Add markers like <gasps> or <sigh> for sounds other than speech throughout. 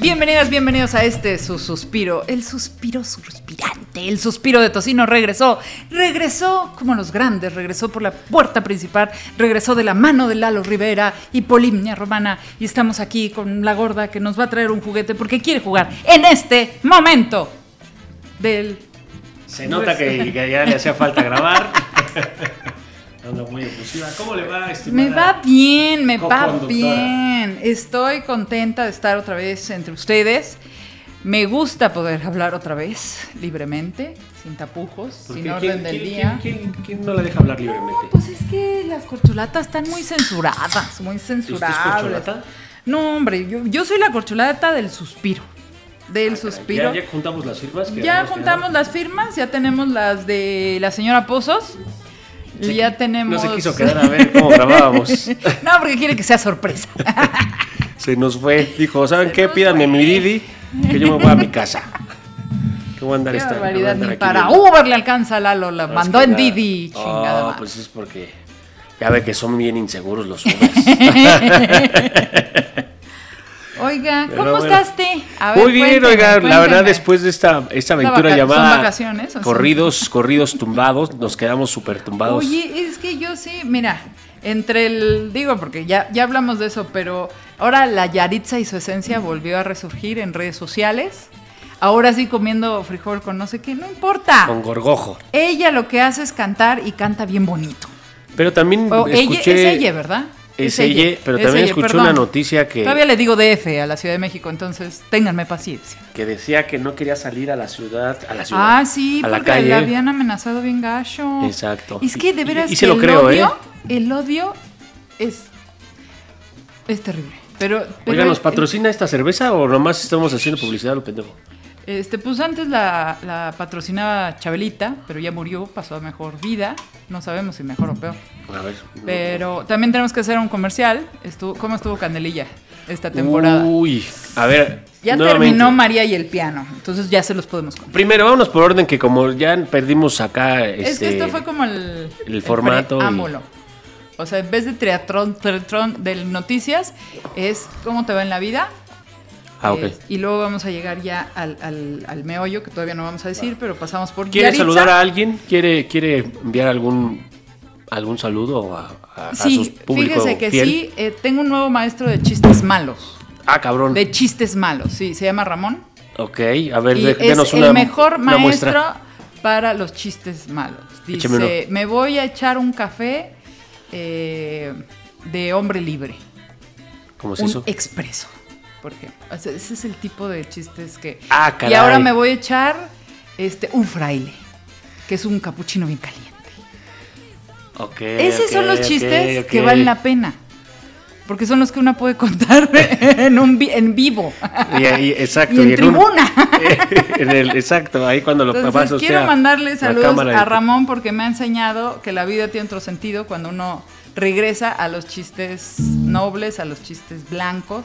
Bienvenidas, bienvenidos a este su suspiro, el suspiro suspirante, el suspiro de Tocino regresó, regresó como los grandes, regresó por la puerta principal, regresó de la mano de Lalo Rivera y Polimnia Romana y estamos aquí con la gorda que nos va a traer un juguete porque quiere jugar en este momento del... Se nota que, que ya le hacía falta grabar. <laughs> Ando muy efusiva. ¿Cómo le va, estimada? Me va bien, me va bien. Estoy contenta de estar otra vez entre ustedes. Me gusta poder hablar otra vez libremente, sin tapujos, ¿Por sin orden ¿Quién- del quién- día. ¿quién, quién- quién no la deja hablar libremente? Pues es que las corcholatas están muy censuradas, muy ¿Usted es corcholata? No, hombre, yo, yo soy la corcholata del suspiro. Del Ah, suspiro. Ya, ya juntamos las firmas. que Ya juntamos las firmas, ya tenemos las de la señora Pozos. Ya tenemos. No se quiso quedar a ver cómo grabábamos. <laughs> no, porque quiere que sea sorpresa. <laughs> Se nos fue. Dijo, ¿saben Se qué? Pídanme fue. mi Didi, que yo me voy a mi casa. Que voy a andar Qué esta- barbaridad, andar ni para. Uber le alcanza a Lalo, la No, es mandó que en nada. Didi, Oh, chingada madre. pues es porque ya ve que son bien inseguros los Ubers. <laughs> Oiga, ¿cómo bueno. estás, Te? A ver, Muy bien, cuénteme, oiga, la verdad después de esta, esta aventura vaca- ¿son llamada corridos, corridos tumbados, nos quedamos súper tumbados. Oye, es que yo sí, mira, entre el, digo, porque ya, ya hablamos de eso, pero ahora la Yaritza y su esencia volvió a resurgir en redes sociales. Ahora sí comiendo frijol con no sé qué, no importa. con gorgojo. Ella lo que hace es cantar y canta bien bonito. Pero también O ella, escuché... es ella, ¿verdad? Es ella, pero es también ella, escuché perdón. una noticia que, Todavía le digo DF a la Ciudad de México, entonces ténganme paciencia. que decía que no quería salir a la ciudad, a la ciudad, Ah, sí, a la porque calle. la habían amenazado bien gacho. Exacto. Es que de Y- veras y se lo el creo, odio, ¿eh? el odio es es terrible. Pero, pero Oiga, ¿nos patrocina esta cerveza o nomás estamos haciendo publicidad a lo pendejo? Este, pues antes la, la patrocinaba Chabelita, pero ya murió, pasó a mejor vida. No sabemos si mejor o peor. A ver. Pero también tenemos que hacer un comercial. Estuvo, ¿Cómo estuvo Candelilla esta temporada? Uy, a ver. ya nuevamente. terminó María y el piano, entonces ya se los podemos contar. Primero, vámonos por orden que como ya perdimos acá Es que este, esto fue como el, el formato preámbulo. O sea, en vez de triatlón, triatlón de noticias, es cómo te va en la vida. Ah. Eh, y luego vamos a llegar ya al, al- al meollo, que todavía no vamos a decir, pero pasamos por ¿Quiere Yaritza. saludar a alguien? ¿Quiere, quiere enviar algún algún saludo a, a, a Sí, sus público fíjese que fiel? sí, eh, tengo un nuevo maestro de chistes malos. Ah, cabrón. De chistes malos, sí, se llama Ramón. Ok, a ver, Y de- es denos el una, mejor una maestro muestra. para los chistes malos. Dice, me voy a echar un café eh, de hombre libre. ¿Cómo es un eso? expreso, por ejemplo. O sea, ese es el tipo de chistes que... Ah, y caray. ahora me voy a echar este, un fraile, que es un capuchino bien caliente. Ok, Esos son los chistes que valen la pena. Porque son los que uno puede contar <laughs> en, un vi- en vivo. Y ahí, exacto. Y en en un- tribuna. <laughs> en el, exacto, ahí cuando lo Entonces, usted quiero mandarle saludos a y- Ramón porque me ha enseñado que la vida tiene otro sentido cuando uno regresa a los chistes nobles, a los chistes blancos.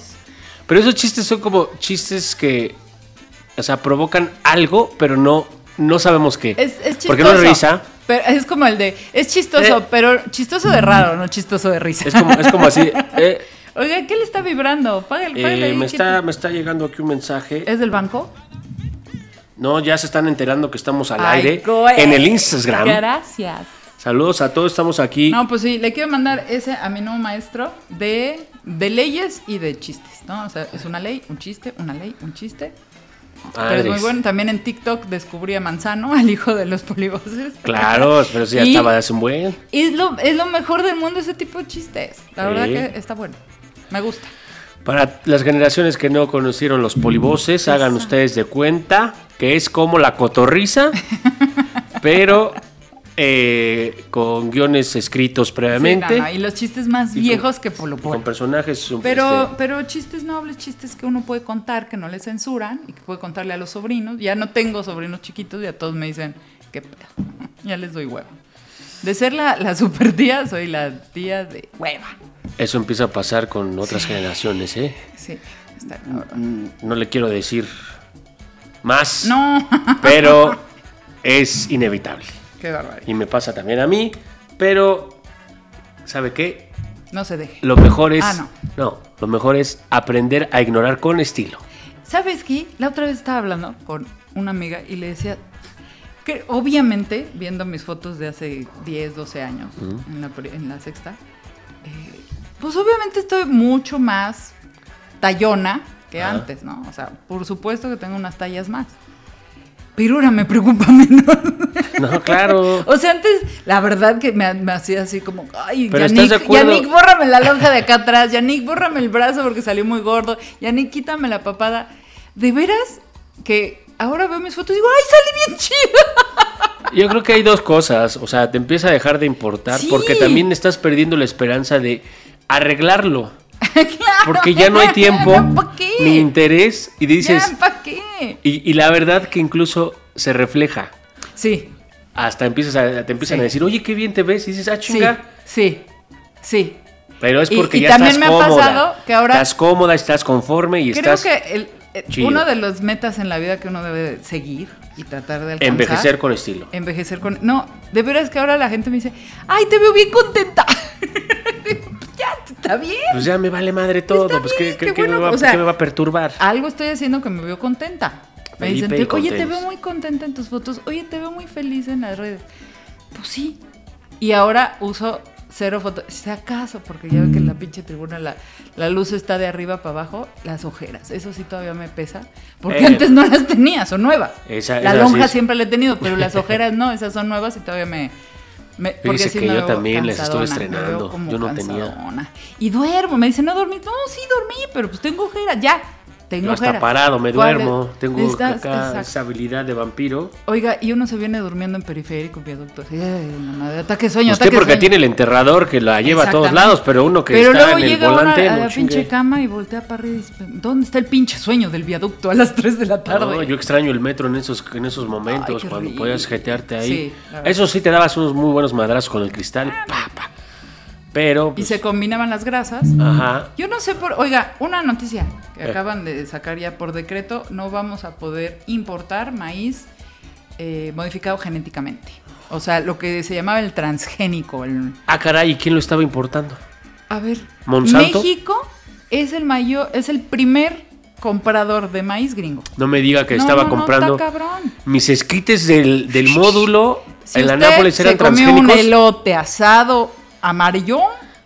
Pero esos chistes son como chistes que, o sea, provocan algo, pero no, no sabemos qué. Es, es chistoso. Porque no es risa. Pero es como el de, es chistoso, Eh. pero chistoso de raro, no chistoso de risa. Es como, es como así. <laughs> eh, Oiga, ¿qué le está vibrando? Págale, págale eh, me, ¿qué está, te- me está llegando aquí un mensaje. ¿Es del banco? No, ya se están enterando que estamos al Ay, aire en el Instagram. Gracias. Saludos a todos, estamos aquí. No, pues sí, le quiero mandar ese a mi nuevo maestro de, de leyes y de chistes, ¿no? O sea, es una ley, un chiste, una ley, un chiste. Pero es muy bueno. También en TikTok descubrí a Manzano, <laughs> al hijo de los polivoces. Claro, pero sí, ya estaba de hace un buen. Es lo, es lo mejor del mundo ese tipo de chistes. La Sí. verdad que está bueno. Me gusta. Para las generaciones que no conocieron los polivoces, hagan ustedes de cuenta que es como la cotorriza, <laughs> pero eh, con guiones escritos previamente, Sí, no, no, y los chistes más Y con- viejos que Polo Polo. con personajes. Pero, este, pero chistes nobles, chistes que uno puede contar, que no le censuran y que puede contarle a los sobrinos. Ya no tengo sobrinos chiquitos, ya todos me dicen, pedo. <laughs> Ya les doy hueva. De ser la, la super tía, soy la tía de hueva. eso empieza a pasar con otras generaciones, ¿eh? Sí, está cabrón. Mm, No le quiero decir más, No, <laughs> pero es inevitable. Qué barbaridad. Y me pasa también a mí, pero ¿sabe qué? No se deje. Lo mejor es Ah, no. no, lo mejor es aprender a ignorar con estilo. ¿Sabes qué? La otra vez estaba hablando con una amiga y le decía que obviamente, viendo mis fotos de hace 10, 12 años en, la, pri- en la sexta, eh, pues obviamente estoy mucho más tallona que antes, ¿no? O sea, por supuesto que tengo unas tallas más. Pero ahora me preocupa <laughs> menos. No, claro. O sea, antes, la verdad que me, me hacía así como, ay, Pero Yannick. Yannick, bórrame la lonja de acá atrás, Yannick, bórrame el brazo porque salió muy gordo, Yannick, quítame la papada. De veras que ahora veo mis fotos y digo, ay, salí bien chida. Yo creo que hay dos cosas. O sea, te empieza a dejar de importar Sí. porque también estás perdiendo la esperanza de arreglarlo. <laughs> claro. Porque ya no hay tiempo <laughs> ni interés y dices... Ya, ¿para qué? Y, y la verdad que incluso se refleja. Sí, Hasta empiezas a, te empiezan Sí. a decir, oye, qué bien te ves. Y dices, ah, chinga. sí, sí. Pero es porque y ya también estás me ha cómoda. pasado que ahora- Estás cómoda, estás conforme y Creo estás... que el- eh, uno de los metas en la vida que uno debe seguir y tratar de alcanzar Envejecer con estilo. Envejecer con... No, de veras que ahora la gente me dice, ay, te veo bien contenta. <laughs> está bien. Pues ya me vale madre todo. Está pues bien, ¿qué, qué- qué qué me bueno, va, o sea, qué me va a perturbar? Algo estoy haciendo que me veo contenta. Me dicen, y "Te- oye, te veo muy contenta en tus fotos. Oye, te veo muy feliz en las redes. Pues sí. Y ahora uso cero fotos. Si acaso, porque ya ven que en la pinche tribuna la, la luz está de arriba para abajo, las ojeras. Eso sí todavía me pesa. Porque Eh. antes no las tenía, son nuevas. Esa- la esa lonja sí siempre la he tenido, pero las <laughs> ojeras no, esas son nuevas y todavía me. Me porque sí que me yo también las estuve cansadona, me veo estrenando. Yo no tenía. cansadona. Y duermo. Me dicen, no dormí. No, sí dormí, pero pues tengo ojeras. Ya, tengo Yo hasta ojeras. parado me ¿Cuál duermo. es? Tengo acá esa habilidad de vampiro. Oiga, y uno se viene durmiendo en periférico, viaducto. Así, ay, de ataque sueño, Usted ataque porque sueño. tiene el enterrador que la lleva a todos lados, pero uno que Pero está luego en el llega volante uno a la pinche cama y voltea para arriba y dice, ¿dónde está el pinche sueño del viaducto a las 3 de la tarde? No, yo extraño el metro en esos, en esos momentos qué cuando podías jetearte ahí. Sí. Eso sí te dabas unos muy buenos madrazos con el cristal. pa, pa. Pero, Y pues, se combinaban las grasas. ajá. Yo no sé por... Oiga, una noticia que Eh. acaban de sacar ya por decreto. No vamos a poder importar maíz eh, modificado genéticamente. O sea, lo que se llamaba el transgénico. el- Ah, caray, ¿y quién lo estaba importando? A ver, ¿Monsanto? México es el mayor, es el primer comprador de maíz gringo. No me diga que No, estaba no, no, comprando está cabrón. mis esquites del, del módulo Si en la Nápoles eran se comió un elote asado amarillo,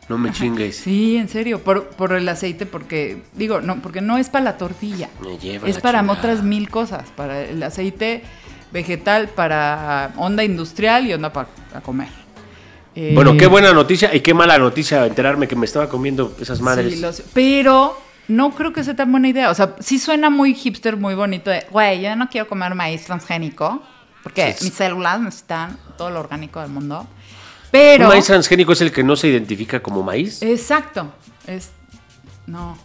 No me chingues. <laughs> sí, en serio, por, por el aceite, porque digo, no, porque no es para la tortilla, Me lleva es la para chingada. otras mil cosas, para el aceite vegetal, para onda industrial y onda para comer. Eh, Bueno, qué buena noticia y qué mala noticia enterarme que me estaba comiendo esas madres. Sí, pero no creo que sea tan buena idea. O sea, sí suena muy hipster, muy bonito de, güey, yo no quiero comer maíz transgénico, porque Sí. mis células necesitan todo lo orgánico del mundo. Pero... Un maíz transgénico es el que no se identifica como maíz. Exacto. Es... No,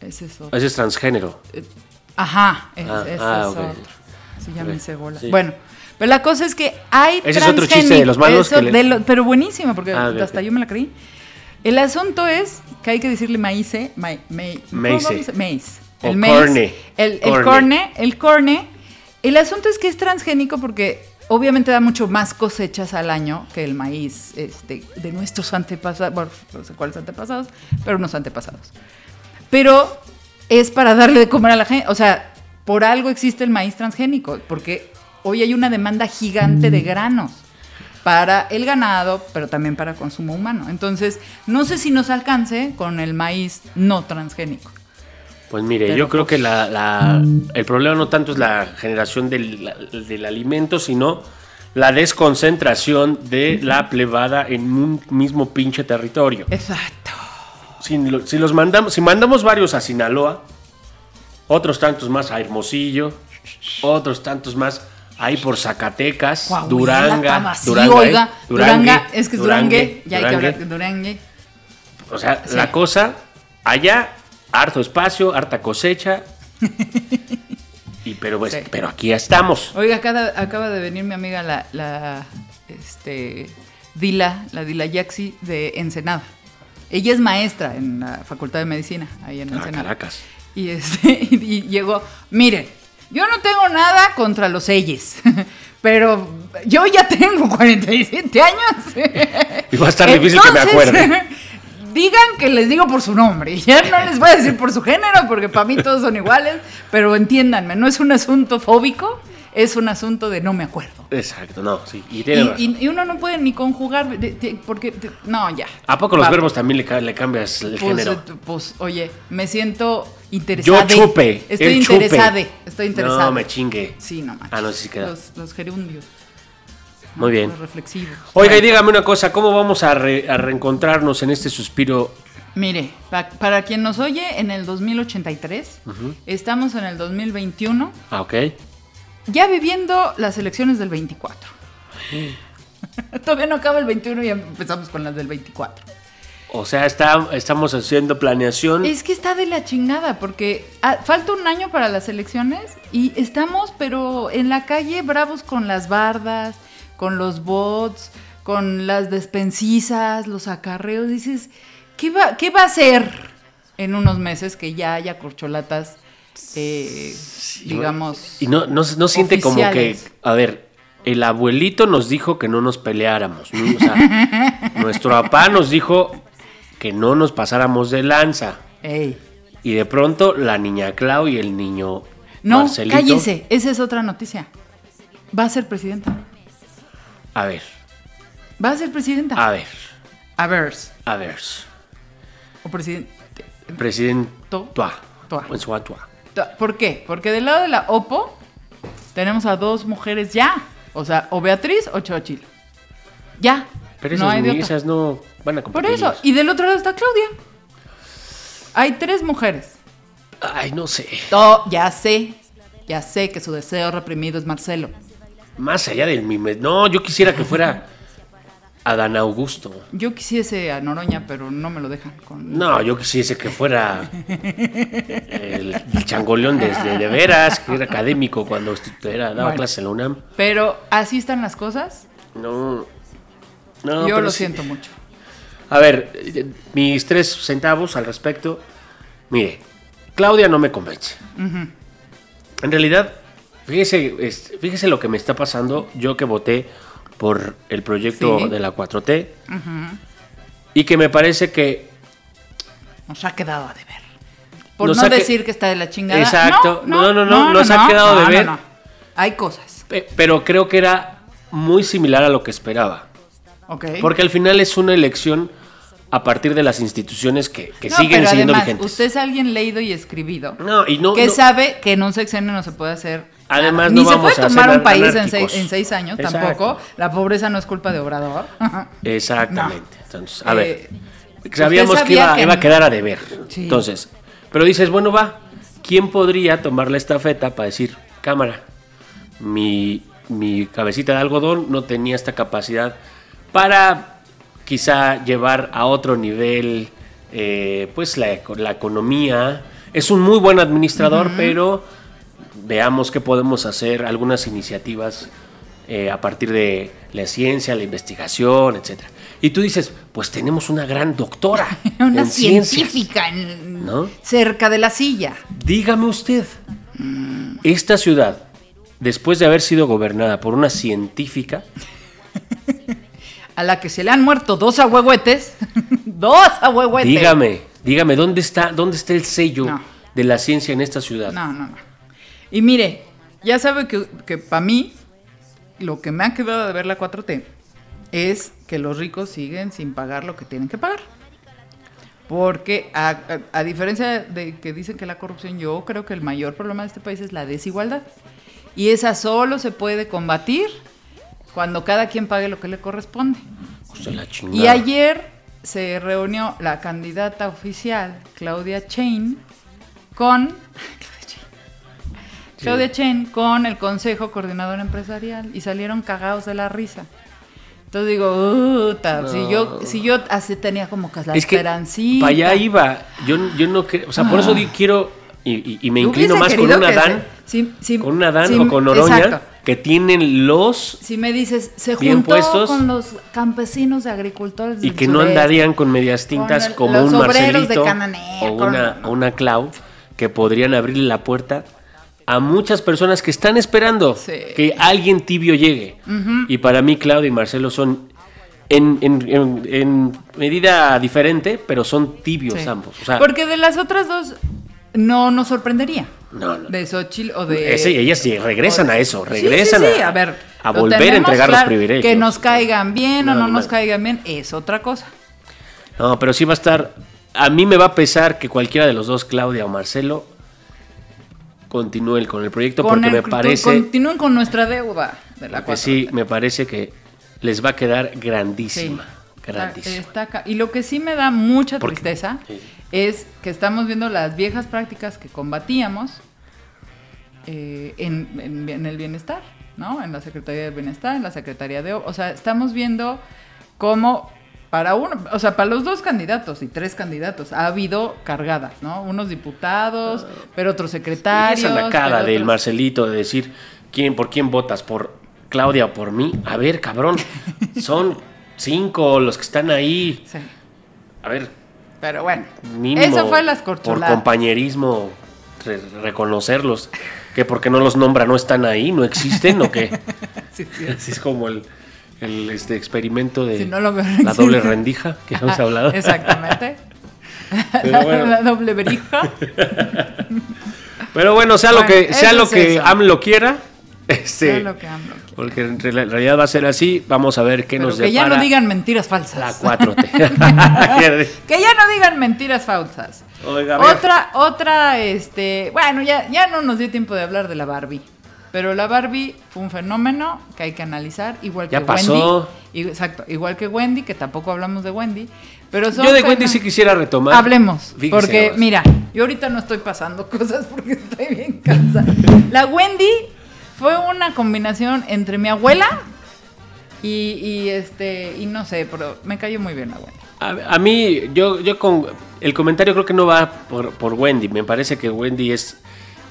es eso. Ese es transgénero. Ajá, es, Ah, ese ah, es otro. Sí, ya me Ok, hice bola. sí. Bueno, pero la cosa es que hay Ese es otro chiste de los malos eso que le- de lo- pero buenísimo, porque Ah, hasta yo me la creí. El asunto es que hay que decirle maíz, ma, ma- ¿cómo Maíz. maíz. El maíz, corne. El, el corne, el corne. El asunto es que es transgénico porque obviamente da mucho más cosechas al año que el maíz este, de nuestros antepasados, bueno, no sé cuáles antepasados, pero unos antepasados. Pero es para darle de comer a la gente. O sea, por algo existe el maíz transgénico, porque hoy hay una demanda gigante de granos para el ganado, pero también para consumo humano. Entonces, no sé si nos alcance con el maíz no transgénico. Pues mire, Pero yo creo pues- que la, la- el problema no tanto es la generación del, del alimento, sino la desconcentración de la plebada en un mismo pinche territorio. Exacto. Si, lo- si los mandamos, si mandamos varios a Sinaloa, otros tantos más a Hermosillo, otros tantos más ahí por Zacatecas, Duranga, Tamasí, Duranga, oiga, ¿eh? Duranga, es que es Durangue, Durangue, ya hay que hablar de Durangue. O sea, Sí. la cosa, allá, harto espacio, harta cosecha. <laughs> y pero, pues, Sí. pero aquí ya estamos. Oiga, acaba, acaba de venir mi amiga la, la este, Dila, la Dila Yaxi de Ensenada. Ella es maestra en la Facultad de Medicina, ahí en Ah, Ensenada. Caracas. Y, este, <laughs> y llegó, miren, yo no tengo nada contra los elles, <laughs> pero yo ya tengo 47 años. Y va a estar difícil que me acuerde. Digan que les digo por su nombre. <laughs> Ya no les voy a decir por su género, porque para mí todos son iguales, pero entiéndanme, no es un asunto fóbico, es un asunto de no me acuerdo. Exacto, no, sí. Y Y, tiene razón. y- y uno no puede ni conjugar, de- de- porque, de- no, ya. ¿A poco los Va. verbos también le, ca- le cambias el Pues, género? eh, pues, oye, me siento interesada. Yo chupe. Estoy interesada. Estoy interesada. No, me chingue. Sí, no manches. Ah, no, sí queda. Los, los gerundios. Muy bien. Los reflexivos. Oiga, y dígame una cosa, ¿cómo vamos a, re- a reencontrarnos en este suspiro? Mire, pa- para quien nos oye en el 2083, estamos en el 2021, Ah, ok. ya viviendo las elecciones del 24. <laughs> Todavía no acaba el 21 y ya empezamos con las del 24. O sea, está, estamos haciendo planeación. Es que está de la chingada, porque ah, falta un año para las elecciones y estamos, pero en la calle bravos con las bardas, con los bots, con las despensizas, los acarreos. Dices, ¿qué va, qué va a hacer en unos meses que ya haya corcholatas, eh, digamos? Y no, no, no siente como que, a ver, el abuelito nos dijo que no nos peleáramos. ¿no? O sea, <laughs> nuestro papá nos dijo que no nos pasáramos de lanza. Ey. Y de pronto la niña Clau y el niño No, Marcelito. cállese, esa es otra noticia. Va a ser presidenta. A ver, Va a ser presidenta. a ver, A ver. a ver. O presidente. Presidente Tua. Tua. ¿Por qué? Porque del lado de la OPO tenemos a dos mujeres ya. O sea, o Beatriz o Chochil. Ya. Pero no esas, hay de ni- otra. esas no van a Por competir. eso. Y del otro lado está Claudia. Hay tres mujeres. Ay, no sé. Oh, ya sé. Ya sé que su deseo reprimido es Marcelo. Más allá del mime. No, yo quisiera que fuera Adán Augusto. Yo quisiese a Noroña, pero no me lo dejan. Con... No, yo quisiese que fuera el, el changoleón desde de veras, que era académico cuando era, daba Bueno. clase en la UNAM. Pero así están las cosas. No. No, Yo lo sí. siento mucho. A ver, mis tres centavos al respecto. Mire, Claudia no me convence. En realidad, fíjese, es- fíjese lo que me está pasando. Yo que voté por el proyecto Sí. de la 4T y que me parece que Nos ha quedado a deber. Por Nos no ha que- decir que está de la chingada. Exacto. No, no, no, nos ha no, quedado de no, ver. no, no. Hay cosas. Pe- Pero creo que era muy similar a lo que esperaba. Ok. Porque al final es una elección a partir de las instituciones que, que No, siguen siendo además, vigentes. Usted es alguien leído y escribido. No, y no. que no- sabe que en un sexenio no se puede hacer. Además, Ni no se vamos puede a tomar un país en seis, en seis años Exacto. tampoco. La pobreza no es culpa de Obrador. <laughs> Exactamente. Entonces, a Eh, ver. Sabíamos usted que iba, que iba a quedar a deber. Sí. Entonces, pero dices, bueno, va. ¿Quién podría tomar la estafeta para decir, cámara, mi, mi cabecita de algodón no tenía esta capacidad para quizá llevar a otro nivel eh, pues la economía? Es un muy buen administrador, pero veamos qué podemos hacer, algunas iniciativas eh, a partir de la ciencia, la investigación, etcétera. Y tú dices, pues tenemos una gran doctora <laughs> Una en científica en- ¿No? cerca de la silla. Dígame usted, esta ciudad, después de haber sido gobernada por una científica, <laughs> A la que se le han muerto dos ahuehuetes. <laughs> dos ahuehuetes. dígame, dígame, ¿dónde está, dónde está el sello No. de la ciencia en esta ciudad? No, no, no. Y mire, ya sabe que, que para mí lo que me ha quedado de ver la 4T es que los ricos siguen sin pagar lo que tienen que pagar. Porque a, a- a diferencia de que dicen que la corrupción, yo creo que el mayor problema de este país es la desigualdad. Y esa solo se puede combatir cuando cada quien pague lo que le corresponde. Pues la Y ayer se reunió la candidata oficial, Claudia Chain, con. Claudia Chain con el Consejo Coordinador Empresarial y salieron cagados de la risa. Entonces digo, "Uta, si yo, si yo así tenía como que la es que esperancita. para allá iba. Yo, yo no o sea, por eso di- quiero y, y- y me inclino más con que se- Dan, sí, sí, con una Dan sí, o con Oroña, exacto. que tienen los Si me dices, se Bien juntó puestos. con los campesinos de agricultores y que no andarían con medias tintas el- como un obreros de Marcelito Cananea, o con- una, o una Clau que podrían abrirle la puerta a muchas personas que están esperando Sí. que alguien tibio llegue. Y para mí Claudia y Marcelo son en, en- en- en medida diferente, pero son tibios Sí. ambos. O sea, Porque de las otras dos no nos sorprendería. no, no. De Xochitl o de. Ese- ellas sí regresan de- a eso, Sí, sí, regresan sí, a, a, ver, a volver a entregar los privilegios. Que nos caigan bien o No, no, no, nos no. caigan bien es otra cosa. No, pero sí va a estar. A mí me va a pesar que cualquiera de los dos, Claudia o Marcelo, continúen con el proyecto Con porque el- me parece Continúen con nuestra deuda de la que sí, me parece que les va a quedar grandísima. Sí. Grandísima. Está. Y lo que sí me da mucha tristeza sí. es que estamos viendo las viejas prácticas que combatíamos eh, en, en- en el bienestar, ¿no? En la Secretaría del Bienestar, en la Secretaría de... O o sea, estamos viendo cómo para uno, o sea, para los dos candidatos y tres candidatos ha habido cargadas, ¿no? Unos diputados, pero otros Y secretarios. esa nacada pero del otros- Marcelito de decir quién por quién votas, por Claudia o por mí. A ver, cabrón, <laughs> son cinco los que están ahí. Sí, A ver, pero bueno. Eso fue las Por corcholadas. compañerismo, re- reconocerlos. Que porque no los nombra no están ahí, no existen o qué. <laughs> Sí, sí. Así es como el, el, este experimento de Si no lo veo, no la doble rendija que hemos hablado. Exactamente. <laughs> La, bueno. la doble verija. <laughs> Pero bueno, sea lo que, sea lo es que eso. AMLO quiera, este, Es lo que porque en re- en realidad va a ser así, vamos a ver qué Pero nos que ya depara no digan mentiras falsas. la 4T. <laughs> que ya no digan mentiras falsas. Oiga. Otra, otra, este, bueno, ya, ya no nos dio tiempo de hablar de la Barbie. Pero la Barbie fue un fenómeno que hay que analizar, igual Ya que pasó. Wendy. Exacto, igual que Wendy, que tampoco hablamos de Wendy. Pero son Yo de Wendy sí quisiera retomar. Hablemos, porque mira, yo ahorita no estoy pasando <laughs> cosas porque estoy bien cansada. La Wendy fue una combinación entre mi abuela y, y, este, y no sé, pero me cayó muy bien la Wendy. A, a mí, yo, yo con el comentario creo que no va por, por Wendy. Me parece que Wendy es,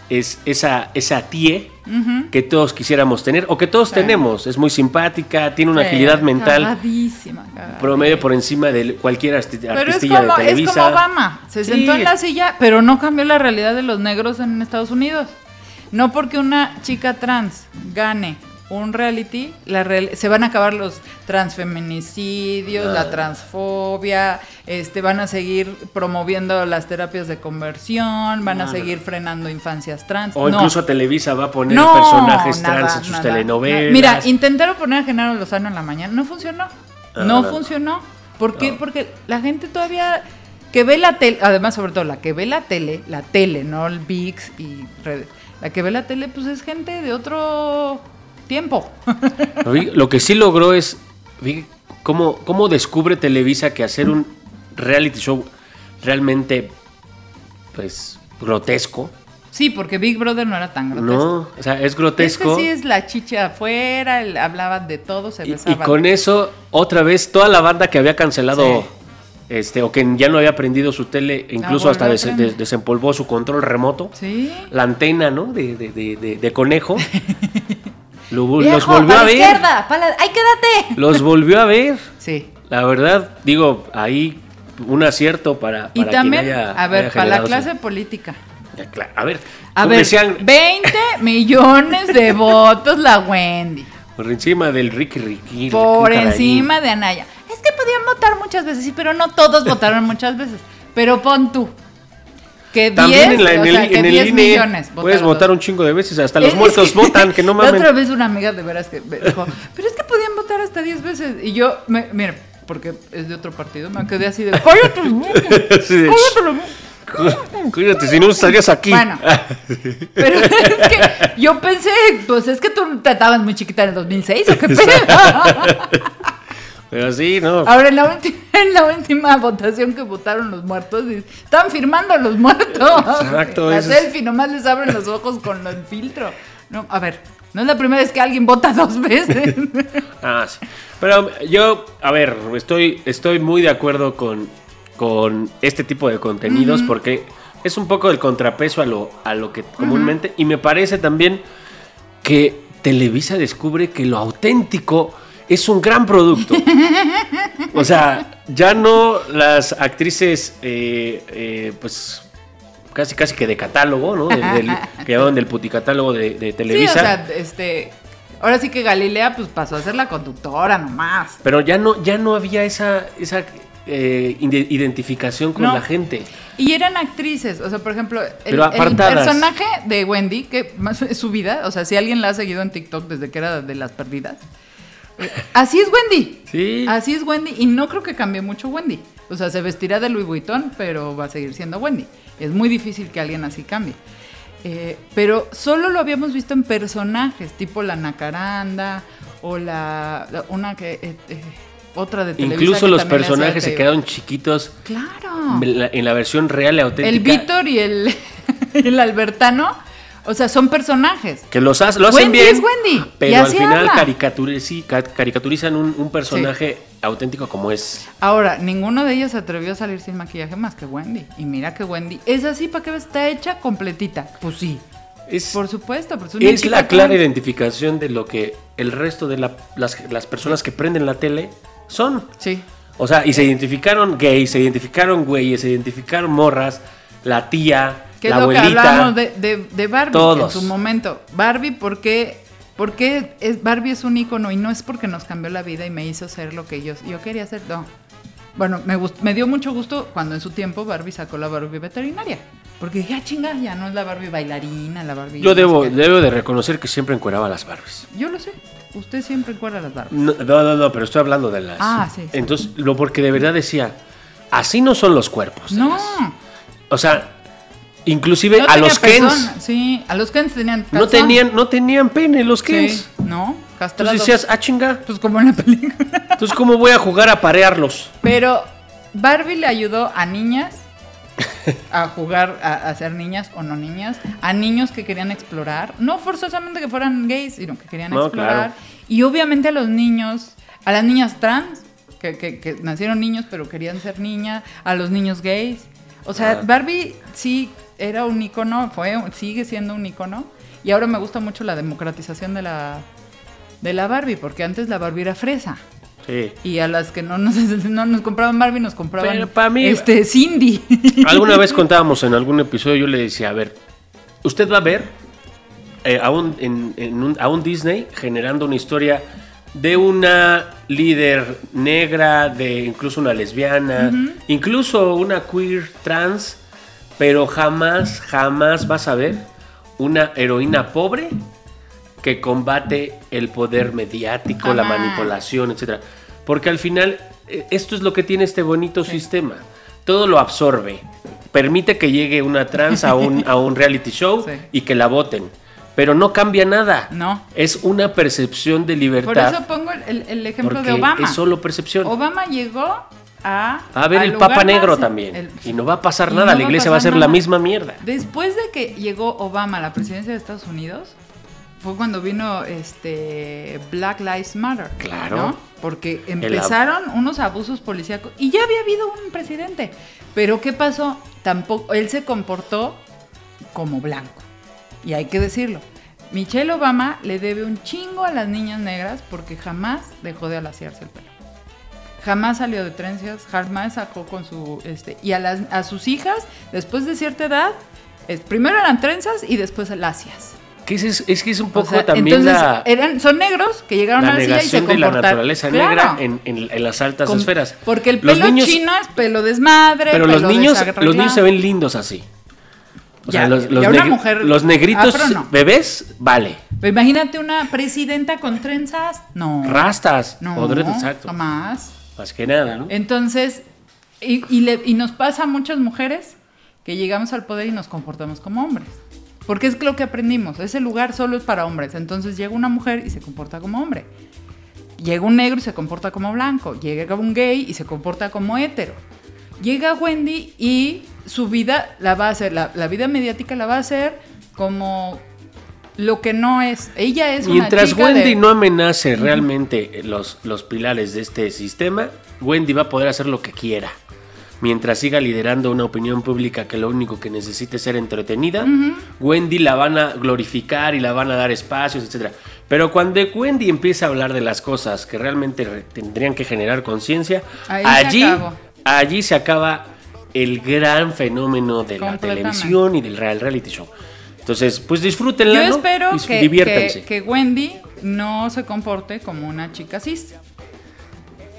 es esa, esa tía que todos quisiéramos tener o que todos tenemos. Es muy simpática, tiene una Sí, agilidad mental cagadísima, cagadísima. promedio por encima de cualquier arti- Pero es artistilla como, de es Televisa. como Obama. Se Sí. sentó en la silla, pero no cambió la realidad de los negros en Estados Unidos. No porque una chica trans gane un reality, la real- se van a acabar los transfeminicidios, Ah. la transfobia, este, van a seguir promoviendo las terapias de conversión, van a No, seguir frenando infancias trans. O No. incluso Televisa va a poner No, personajes nada, trans en sus nada, telenovelas. Mira, intentaron poner a Genaro Lozano en la mañana, no funcionó. Ah, no funcionó. ¿Por qué? Porque la gente todavía que ve la tele, además sobre todo la que ve la tele, la tele, no el VIX y redes. La que ve la tele, pues es gente de otro tiempo. Lo que sí logró es cómo, cómo descubre Televisa que hacer un reality show realmente pues grotesco. sí, porque Big Brother no era tan grotesco. No, o sea, es grotesco. Este sí es la chicha afuera, el- hablaban de todo, se y, y besaban. con eso, otra vez, toda la banda que había cancelado, Sí. este, o que ya no había prendido su tele, incluso volvió hasta des- des- desempolvó su control remoto, Sí. la antena, ¿no? De, de- de- de- de conejo. <laughs> Lo- los Viejo, volvió pa' a la ver. izquierda, pa' la- ¡Ay, quédate! <laughs> Los volvió a ver. Sí. La verdad, digo, ahí un acierto para, para Y quien también, haya- a ver, para la clase política. A ver, A ver, decían, 20 <laughs> millones de votos la Wendy. por encima del Ricky Ricky. Por encima de Anaya. Es que podían votar muchas veces, sí, pero no todos votaron muchas veces. Pero pon tú. Que 10, También en, la- en el, sea, que en el 10 INE millones puedes votar todos. un chingo de veces, hasta los Es- muertos es <laughs> que- votan, que no La mamen. otra vez una amiga de veras que me dijo, pero es que podían votar hasta 10 veces. Y yo, me, mira, porque es de otro partido, me quedé así de, cállate mocos". <laughs> Cuídate, si no estarías aquí. Bueno, <laughs> pero es que yo pensé, pues es que tú te estabas muy chiquita en el 2006 o qué pedo. Pero sí, no. Ahora en la, última, <laughs> en la última votación que votaron los muertos, están firmando a los muertos. Exacto, La es- selfie nomás les abren los ojos con el filtro. No, a ver, no es la primera vez que alguien vota dos veces. <laughs> Ah, sí. Pero yo, a ver, estoy, estoy muy de acuerdo con, con este tipo de contenidos porque es un poco el contrapeso a lo, a lo que comúnmente. Y me parece también que Televisa descubre que lo auténtico es un gran producto. o sea, ya no las actrices, eh, eh, pues casi casi que de catálogo, ¿no? De- del- que llamaban del puticatálogo de, de sí, Televisa. o sea, este, Ahora sí que Galilea pues pasó a ser la conductora nomás. Pero ya no, ya no había esa, esa eh, ide- identificación con No. la gente. Y eran actrices, o sea, por ejemplo, el, el personaje de Wendy, que más su vida, o sea, si alguien la ha seguido en TikTok desde que era de las perdidas, así es Wendy. Sí. Así es Wendy y no creo que cambie mucho Wendy. O sea, se vestirá de Louis Vuitton, pero va a seguir siendo Wendy. Es muy difícil que alguien así cambie. Eh, pero solo lo habíamos visto en personajes, tipo la Nacaranda o la, la- una que eh, eh, otra de Televisa Incluso los personajes se que- quedaron chiquitos Claro. en la, en la versión real y auténtica. El Víctor y el, <laughs> el Albertano, o sea, son personajes. Que los hace- lo hacen Wendy bien. es Wendy, y Pero al final caricaturiz- caricaturizan un, un personaje auténtico como es. Ahora, ninguno de ellos se atrevió a salir sin maquillaje más que Wendy. Y mira que Wendy es así, ¿para qué? Está hecha completita. Pues sí, Es, por supuesto. Es una es la clara identificación de lo que el resto de la- las, las personas que prenden la tele son. Sí. O sea, y se identificaron gays, se identificaron güeyes, se identificaron morras, la tía, es la lo que abuelita. hablábamos de, de- de Barbie Todos. en su momento. Barbie, ¿por qué? Porque es, Barbie es un ícono y no es porque nos cambió la vida y me hizo ser lo que yo, yo quería ser. No. Bueno, me, gust- me dio mucho gusto cuando en su tiempo Barbie sacó la Barbie veterinaria. Porque dije, ah, chinga, ya no es la Barbie bailarina, la Barbie. Yo debo, qué". debo de reconocer que siempre encueraba a las Barbies. Yo lo sé. Usted siempre encuadra las Barbies. No, no, no, no, pero estoy hablando de las. Ah, sí, sí. Entonces, lo porque de verdad decía, así no son los cuerpos. No. las- O sea, inclusive no a los Kens. Sí, a los Kens tenían no tenían, no tenían pene los Kens. Sí, no, castrados. Entonces decías, ah, chinga. Pues como en la película. Entonces, ¿cómo voy a jugar a parearlos? Pero Barbie le ayudó a niñas a jugar a, a ser niñas o no niñas, a niños que querían explorar, no forzosamente que fueran gays, sino que querían No, explorar. claro. Y obviamente a los niños, a las niñas trans, que, que- que nacieron niños pero querían ser niñas, a los niños gays. O sea, Ah. Barbie sí era un icono, fue, sigue siendo un icono. Y ahora me gusta mucho la democratización de la, de la Barbie, porque antes la Barbie era fresa. Sí. Y a las que no nos, <laughs> no nos compraban Barbie, nos compraban Pero pa' mí- este, Cindy. <laughs> Alguna vez contábamos en algún episodio, yo le decía, a ver, usted va a ver eh, a, un, en- en un- a un Disney generando una historia de una líder negra, de incluso una lesbiana, incluso una queer trans, pero jamás, jamás vas a ver una heroína pobre que combate el poder mediático, la manipulación, etcétera. Porque al final eh, esto es lo que tiene este bonito sistema. Todo lo absorbe. Permite que llegue una trans a un, a un reality show Sí. y que la voten. Pero no cambia nada. No. Es una percepción de Por libertad. eso pongo el, el- ejemplo de Obama. es solo percepción. Obama llegó a... a ver el Papa Negro más- también. el- y no va a pasar nada. no la iglesia va a ser la misma mierda. Después de que llegó Obama a la presidencia de Estados Unidos, fue cuando vino este Black Lives Matter. Claro. ¿no? Porque empezaron unos abusos policíacos y ya había habido un presidente. Pero ¿qué pasó? Tampoco, él se comportó como blanco. Y hay que decirlo. Michelle Obama le debe un chingo a las niñas negras porque jamás dejó de alaciarse el pelo. Jamás salió de trencias, jamás sacó con su este y a las a sus hijas después de cierta edad es- primero eran trenzas y después lacias. Que es, es que es un O poco sea, también entonces la, eran son negros que llegaron la a la silla y se negación de la naturaleza Claro. negra en, en- en las altas Con- esferas. Porque el Los pelo niños- chino es pelo desmadre, Pero los niños, los niños se ven lindos así. O sea, Ya, los, los una mujer los negritos afro no. bebés, vale. Imagínate una presidenta con trenzas, no. Rastas. No, dread, exacto. jamás. Más que nada, ¿no? Entonces, y, y le- y nos pasa a muchas mujeres que llegamos al poder y nos comportamos como hombres. Porque es lo que aprendimos. Ese lugar solo es para hombres. Entonces llega una mujer y se comporta como hombre. Llega un negro y se comporta como blanco. Llega un gay y se comporta como hétero. Llega Wendy y su vida la va a hacer, la, la vida mediática la va a hacer como lo que no es. Ella es una Mientras chica Wendy de- no amenace realmente los, los pilares de este sistema, Wendy va a poder hacer lo que quiera. Mientras siga liderando una opinión pública que lo único que necesita es ser entretenida, Wendy la van a glorificar y la van a dar espacios, etc. Pero cuando Wendy empieza a hablar de las cosas que realmente re- tendrían que generar conciencia, allí, allí se acaba el gran fenómeno de la televisión y del real reality show. Entonces, pues disfrútenla, Yo ¿no? espero Dis- que, diviértanse. que- que Wendy no se comporte como una chica cis.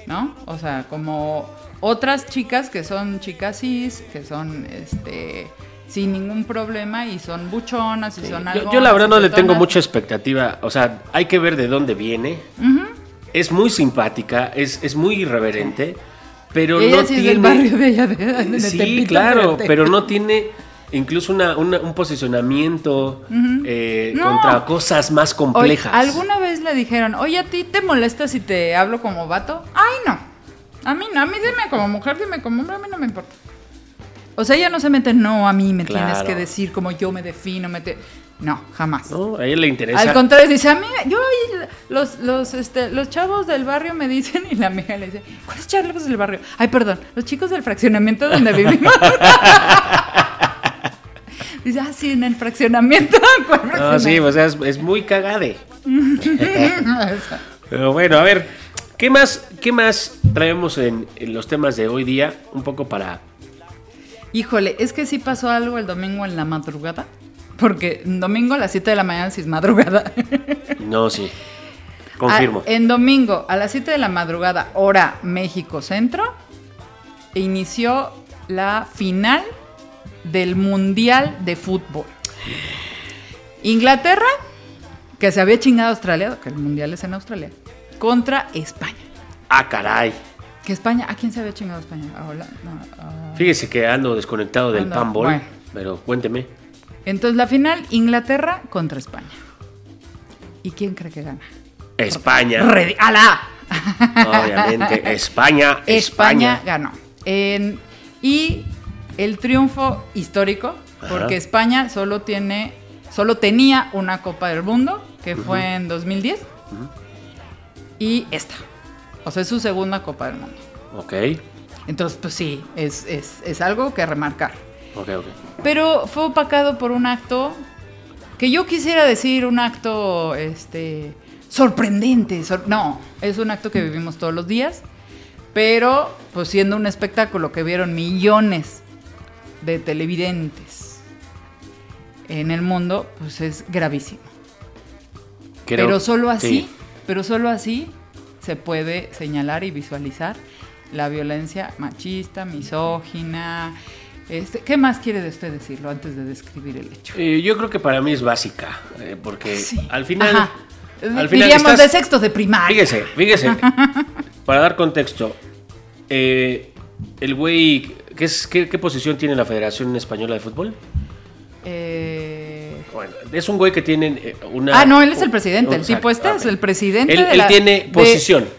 ¿No? O sea, como otras chicas que son chicas cis, que son este sin ningún problema y son buchonas y son algo. Yo, yo la verdad no le tengo mucha expectativa. O sea, hay que ver de dónde viene. Es muy simpática, es, es muy irreverente, pero Ella no sí tiene. es del barrio de ella, de, de sí, Tepito, claro, pero no tiene incluso una, una- un posicionamiento eh, No. contra cosas más Oye, complejas. ¿Alguna vez le dijeron, oye, ¿a ti te molesta si te hablo como vato? Ay, no. A mí no, a mí dime como mujer, dime como hombre, a mí no me importa. O sea, ella no se mete, no, a mí me tienes que decir como yo me defino, me te... No, jamás. ¿No? A ella le interesa. Al contrario, dice, a mí, yo, los, los, este, los chavos del barrio me dicen, y la amiga le dice, ¿cuáles chavos del barrio? Ay, perdón, los chicos del fraccionamiento donde vivimos. <laughs> dice, ah, sí, en el fraccionamiento. <laughs> ¿Cuál No, sí, o sea, es, es muy cagade. <laughs> Pero bueno, a ver, ¿qué más, qué más traemos en, en los temas de hoy día? Un poco para... Híjole, es que sí pasó algo el domingo en la madrugada. Porque en domingo a las 7 de la mañana sí es madrugada. No, sí. Confirmo. Ah, en domingo a las 7 de la madrugada, hora México Centro, inició la final del Mundial de Fútbol. Inglaterra, que se había chingado a Australia, que el Mundial es en Australia, contra España. Ah, caray. Que España, ¿a quién se había chingado España? A a- Fíjese que ando desconectado del panball, bueno. pero cuénteme. Entonces la final, Inglaterra contra España. ¿Y quién cree que gana? España. Redi- ¡Alá! Obviamente, España, España España. ganó. En- y el triunfo histórico, porque Ajá. España solo tiene, solo tenía una Copa del Mundo, que fue en 2010, y esta. O sea, es su segunda Copa del Mundo. Ok, Entonces, pues sí, es, es- es algo que remarcar. Ok, ok. Pero fue opacado por un acto que yo quisiera decir un acto este sorprendente. sor- no, es un acto que vivimos todos los días, pero pues siendo un espectáculo que vieron millones de televidentes en el mundo, pues es gravísimo. Creo- pero solo así, sí. pero solo así se puede señalar y visualizar la violencia machista, misógina. Este, ¿Qué más quiere de usted decirlo antes de describir el hecho? Eh, yo creo que para mí es básica, eh, porque Sí. al final... Ajá. Al final Diríamos estás- de sexto de primaria. Fíjese, fíjese. <laughs> para dar contexto, eh, el güey, ¿qué, es, qué, qué posición tiene la Federación Española de Fútbol? Bueno, es un güey que tiene una... ah, no, él es el presidente. El tipo este es el presidente Él, de él la- tiene posición. De,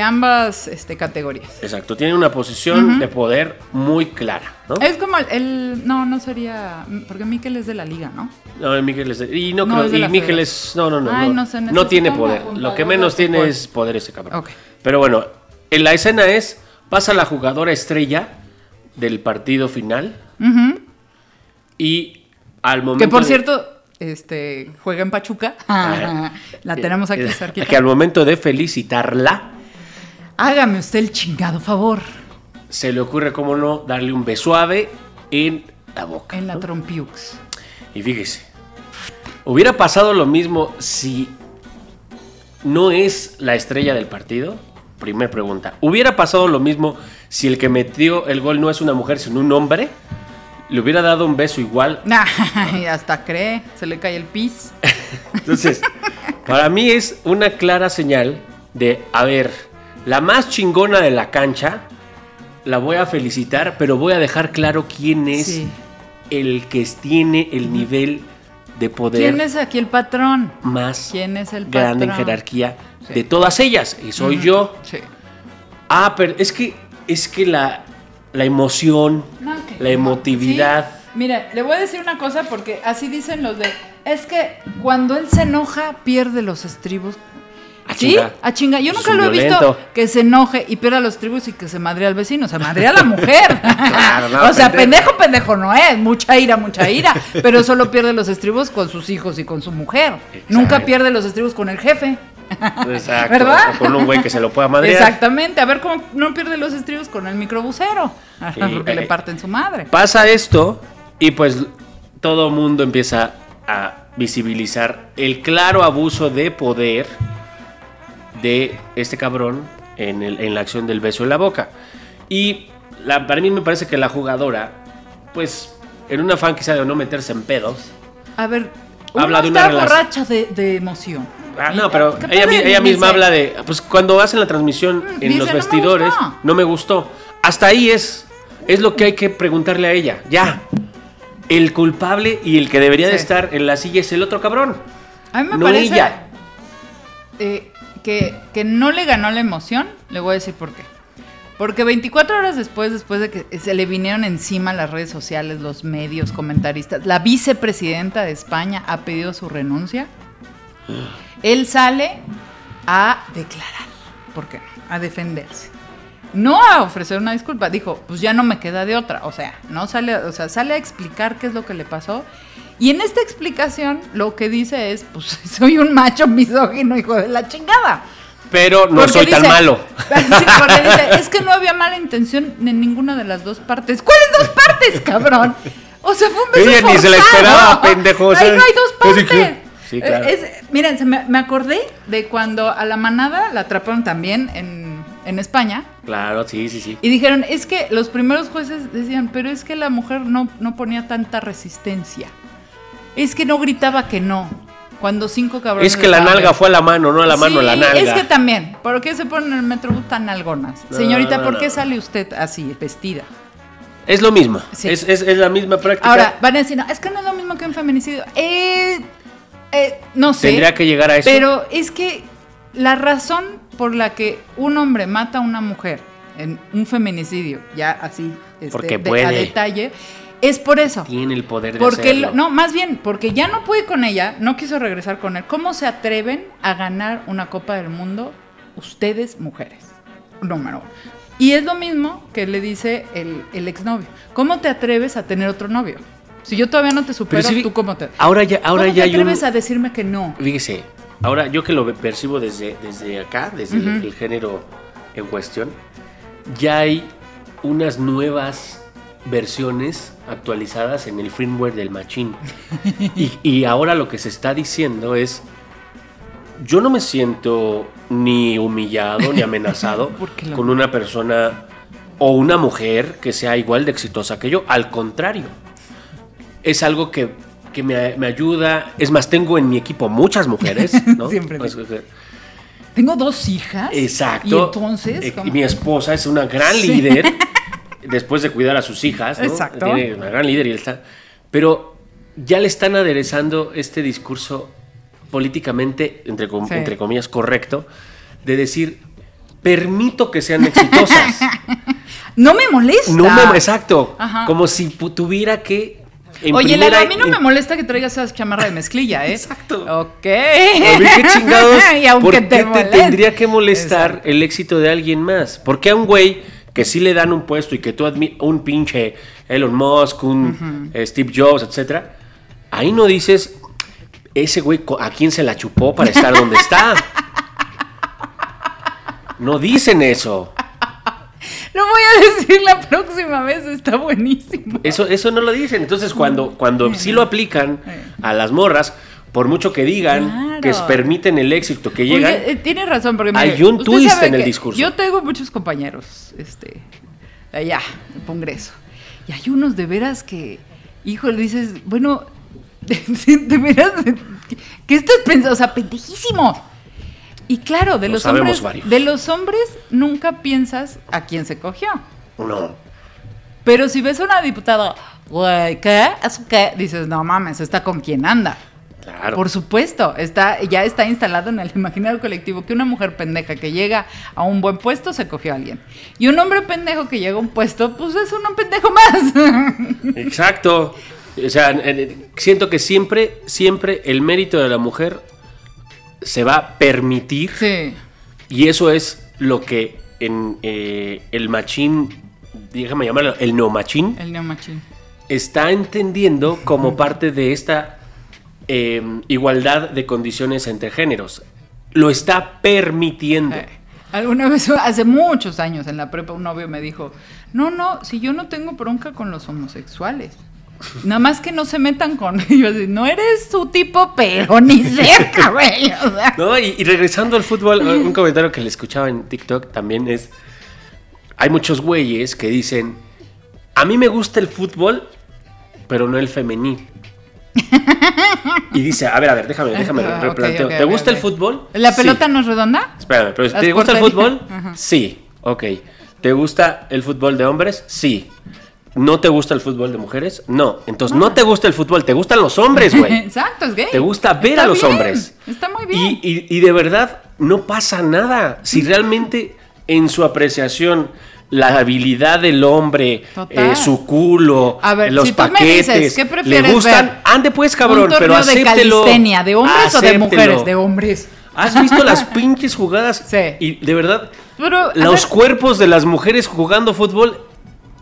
ambas este, categorías. Exacto, tiene una posición de poder muy clara, ¿no? Es como el, el- No, no sería... Porque Miquel es de la liga, ¿no? No, Miguel es de- y no, No, creo- es de y federación. es no no no Ay, no, no tiene poder. Lo que menos de tiene es poder ese cabrón. Ok. Pero bueno, en la escena es pasa la jugadora estrella del partido final Ujú. y al momento Que por de- cierto, este, juega en Pachuca. <laughs> la tenemos aquí eh, cerquita. que al momento de felicitarla Hágame usted el chingado favor. se le ocurre cómo no darle un beso suave en la boca. En la ¿no? trompiux. Y fíjese, hubiera pasado lo mismo si no es la estrella del partido. Primer pregunta. ¿Hubiera pasado lo mismo si el que metió el gol no es una mujer, sino un hombre? ¿Le hubiera dado un beso igual? <laughs> Ay, hasta cree, se le cae el pis. Entonces, para mí es una clara señal de, a ver, la más chingona de la cancha, la voy a felicitar, pero voy a dejar claro quién es Sí. el que tiene el nivel de poder. ¿Quién es aquí el patrón? más ¿Quién es el grande en patrón? jerarquía Sí. de todas ellas. Y soy yo. Sí. Ah, pero es que, es que la, la emoción, No, la emotividad. Sí. Mire, le voy a decir una cosa porque así dicen los de. Es que cuando él se enoja, pierde los estribos. A ¿Sí? chinga. A chinga. Yo nunca un lo he visto que se enoje y pierda los estribos y que se madre al vecino. Se madre a la mujer. <laughs> Claro, no, <laughs> o sea, pendejo. pendejo, pendejo no es. Mucha ira, mucha ira. Pero solo pierde los estribos con sus hijos y con su mujer. Exacto. Nunca pierde los estribos con el jefe. Exacto. <laughs> ¿Verdad? O con un güey que se lo pueda madrear. Exactamente. A ver cómo no pierde los estribos con el microbusero. Sí, Porque eh, le parten su madre. Pasa esto y pues todo mundo empieza a visibilizar el claro abuso de poder de este cabrón en, el- en la acción del beso en la boca. Y la- para mí me parece que la jugadora, pues, en un afán quizá de no meterse en pedos, A ver, Habla de una borracha de, de emoción. Ah, no, pero ¿Qué ella, misma habla de. Pues cuando hacen la transmisión en dice, los "No me vestidores, gustó". no me gustó. Hasta ahí es. Es lo que hay que preguntarle a ella. Ya. El culpable y el que debería de estar en la silla es el otro cabrón. A mí me no parece ella. eh, que, no le ganó la emoción. Le voy a decir por qué. Porque 24 horas después, después de que se le vinieron encima las redes sociales, los medios, comentaristas, la vicepresidenta de España ha pedido su renuncia. Él sale a declarar. ¿Por qué? A defenderse. No a ofrecer una disculpa. Dijo, pues ya no me queda de otra. O sea, no sale, o sea, sale a explicar qué es lo que le pasó. Y en esta explicación lo que dice es, pues <laughs> soy un macho misógino, hijo de la chingada. Pero no Porque soy tan dice- malo. <laughs> Porque dice, es que no había mala intención en ninguna de las dos partes. ¿Cuáles dos partes, <laughs> cabrón? O sea, fue un beso Ella ni se la esperaba, pendejo, Ahí no hay dos partes. sí, claro. Es- miren, me, me acordé de cuando a la manada la atraparon también en, en España. Claro, sí, sí, sí. Y dijeron, es que los primeros jueces decían, pero es que la mujer no, no ponía tanta resistencia. Es que no gritaba que no. Cuando cinco cabrones. Es que la nalga fue a la mano, no a la mano, la nalga. Es que también, ¿por qué se ponen en el metrobús tan nalgonas? No, Señorita, no, ¿por qué sale usted así, vestida? Es lo mismo. Sí. Es, es- es la misma práctica. Ahora, van a decir, no, es que no es lo mismo que un feminicidio. Eh, eh, no sé. Tendría que llegar a eso. Pero es que la razón por la que un hombre mata a una mujer en un feminicidio, ya así, este, Porque puede. a detalle, es por eso. Tiene el poder de Porque, hacerlo. lo- no, más bien, porque ya no puede con ella, no quiso regresar con él. ¿Cómo se atreven a ganar una Copa del Mundo ustedes, mujeres? Número uno. Y es lo mismo que le dice el, el exnovio. ¿Cómo te atreves a tener otro novio? Si yo todavía no te supero, sí, ¿tú cómo te, Ahora ya, ahora ¿cómo ya te un. atreves a decirme que no? Fíjese, ahora yo que lo percibo desde, desde acá, desde el, género en cuestión, ya hay unas nuevas versiones actualizadas en el firmware del machine. y, y ahora lo que se está diciendo es, yo no me siento ni humillado ni amenazado <laughs> ¿Por qué lo- con una persona o una mujer que sea igual de exitosa que yo. Al contrario, es algo que, que me, me ayuda. Es más, tengo en mi equipo muchas mujeres, ¿no? <laughs> Siempre. Pues, Tengo dos hijas. Exacto. Y entonces. Eh, mi esposa es una gran líder <laughs> después de cuidar a sus hijas, ¿no? Exacto. Tiene una gran líder y está. Pero ya le están aderezando este discurso políticamente, entre, com- Sí. entre comillas, correcto, de decir, permito que sean exitosas. <laughs> No me molesta. no me, exacto. Ajá. Como si tuviera que. en Oye, primera- a mí no en- me molesta que traigas esa chamarra de mezclilla, ¿eh? Exacto. Ok. A ver, qué chingados. <laughs> y aunque ¿Por qué te, tendría que molestar Exacto. el éxito de alguien más? ¿Por qué a un güey que sí le dan un puesto y que tú admi- un pinche Elon Musk, un eh, Steve Jobs, etcétera, ahí no dices ese güey a quién se la chupó para estar donde está? No dicen eso. Lo voy a decir la próxima vez, está buenísimo. Eso, eso no lo dicen. Entonces, cuando, cuando sí lo aplican a las morras, por mucho que digan Claro. que permiten el éxito que llegan, Oye, eh, tiene razón, porque Hay un twist en el discurso. Yo tengo muchos compañeros, este, allá, del Congreso. Y hay unos de veras que, híjole, dices, bueno, <laughs> de, veras, ¿qué estás pensando? O sea, pendejísimos. Y claro, de Lo los hombres, varios. de los hombres nunca piensas a quién se cogió. no. Pero si ves a una diputada, güey, ¿qué? ¿Eso qué? Dices, no mames, está con quién anda. Claro. Por supuesto, está, ya está instalado en el imaginario colectivo que una mujer pendeja que llega a un buen puesto se cogió a alguien. Y un hombre pendejo que llega a un puesto, pues es un pendejo más. <laughs> Exacto. O sea, en- en- siento que siempre, siempre el mérito de la mujer se va a permitir sí. y eso es lo que en eh, el machín, déjame llamarlo, el neomachín, El neomachín. está entendiendo como parte de esta eh, igualdad de condiciones entre géneros. Lo está permitiendo. Eh, Alguna vez, <laughs> hace muchos años en la prepa, un novio me dijo, no, no, si yo no tengo bronca con los homosexuales. Nada más que no se metan con <laughs> ellos. No eres su tipo, pero ni <laughs> cerca, güey. No, y, y regresando al fútbol, un comentario que le escuchaba en TikTok también es, hay muchos güeyes que dicen, a mí me gusta el fútbol, pero no el femenil. <laughs> Y dice, a ver, a ver, déjame, déjame Ah, replanteo. ¿Te gusta el fútbol? ¿La Sí. pelota no es redonda? Espérame, pero ¿te gusta el fútbol? Ajá. Sí, ok. ¿Te gusta el fútbol de hombres? Sí. ¿No te gusta el fútbol de mujeres? No. Entonces, no te gusta el fútbol, te gustan los hombres, güey. <laughs> Exacto, es gay. Te gusta ver Está a los bien, hombres. Está muy bien. Y, y- y de verdad no pasa nada. Si realmente en su apreciación la habilidad del hombre, eh, su culo, A ver, los si tú me paquetes, dices, ¿qué le prefieres gustan, ver? ande pues cabrón, pero de acéptelo. calistenia, ¿de hombres o de mujeres? De hombres. ¿Has visto las <laughs> pinches jugadas? Sí. Y de verdad, Pero, los ver, cuerpos de las mujeres jugando fútbol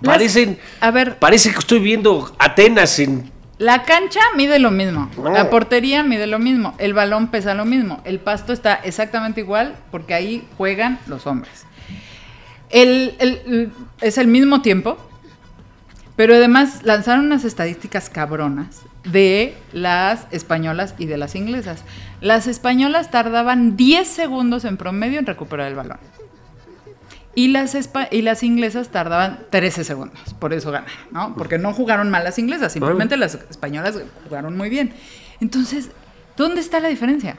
Las- parecen, a ver. parece que estoy viendo Atenas en La cancha mide lo mismo, No. la portería mide lo mismo, el balón pesa lo mismo, el pasto está exactamente igual porque ahí juegan los hombres. El- es el mismo tiempo, pero además lanzaron unas estadísticas cabronas de las españolas y de las inglesas. Las españolas tardaban 10 segundos en promedio en recuperar el balón. Y las, y las inglesas tardaban 13 segundos, por eso ganaron, ¿no? Porque no jugaron mal las inglesas, simplemente las españolas jugaron muy bien. Entonces, ¿dónde está la diferencia?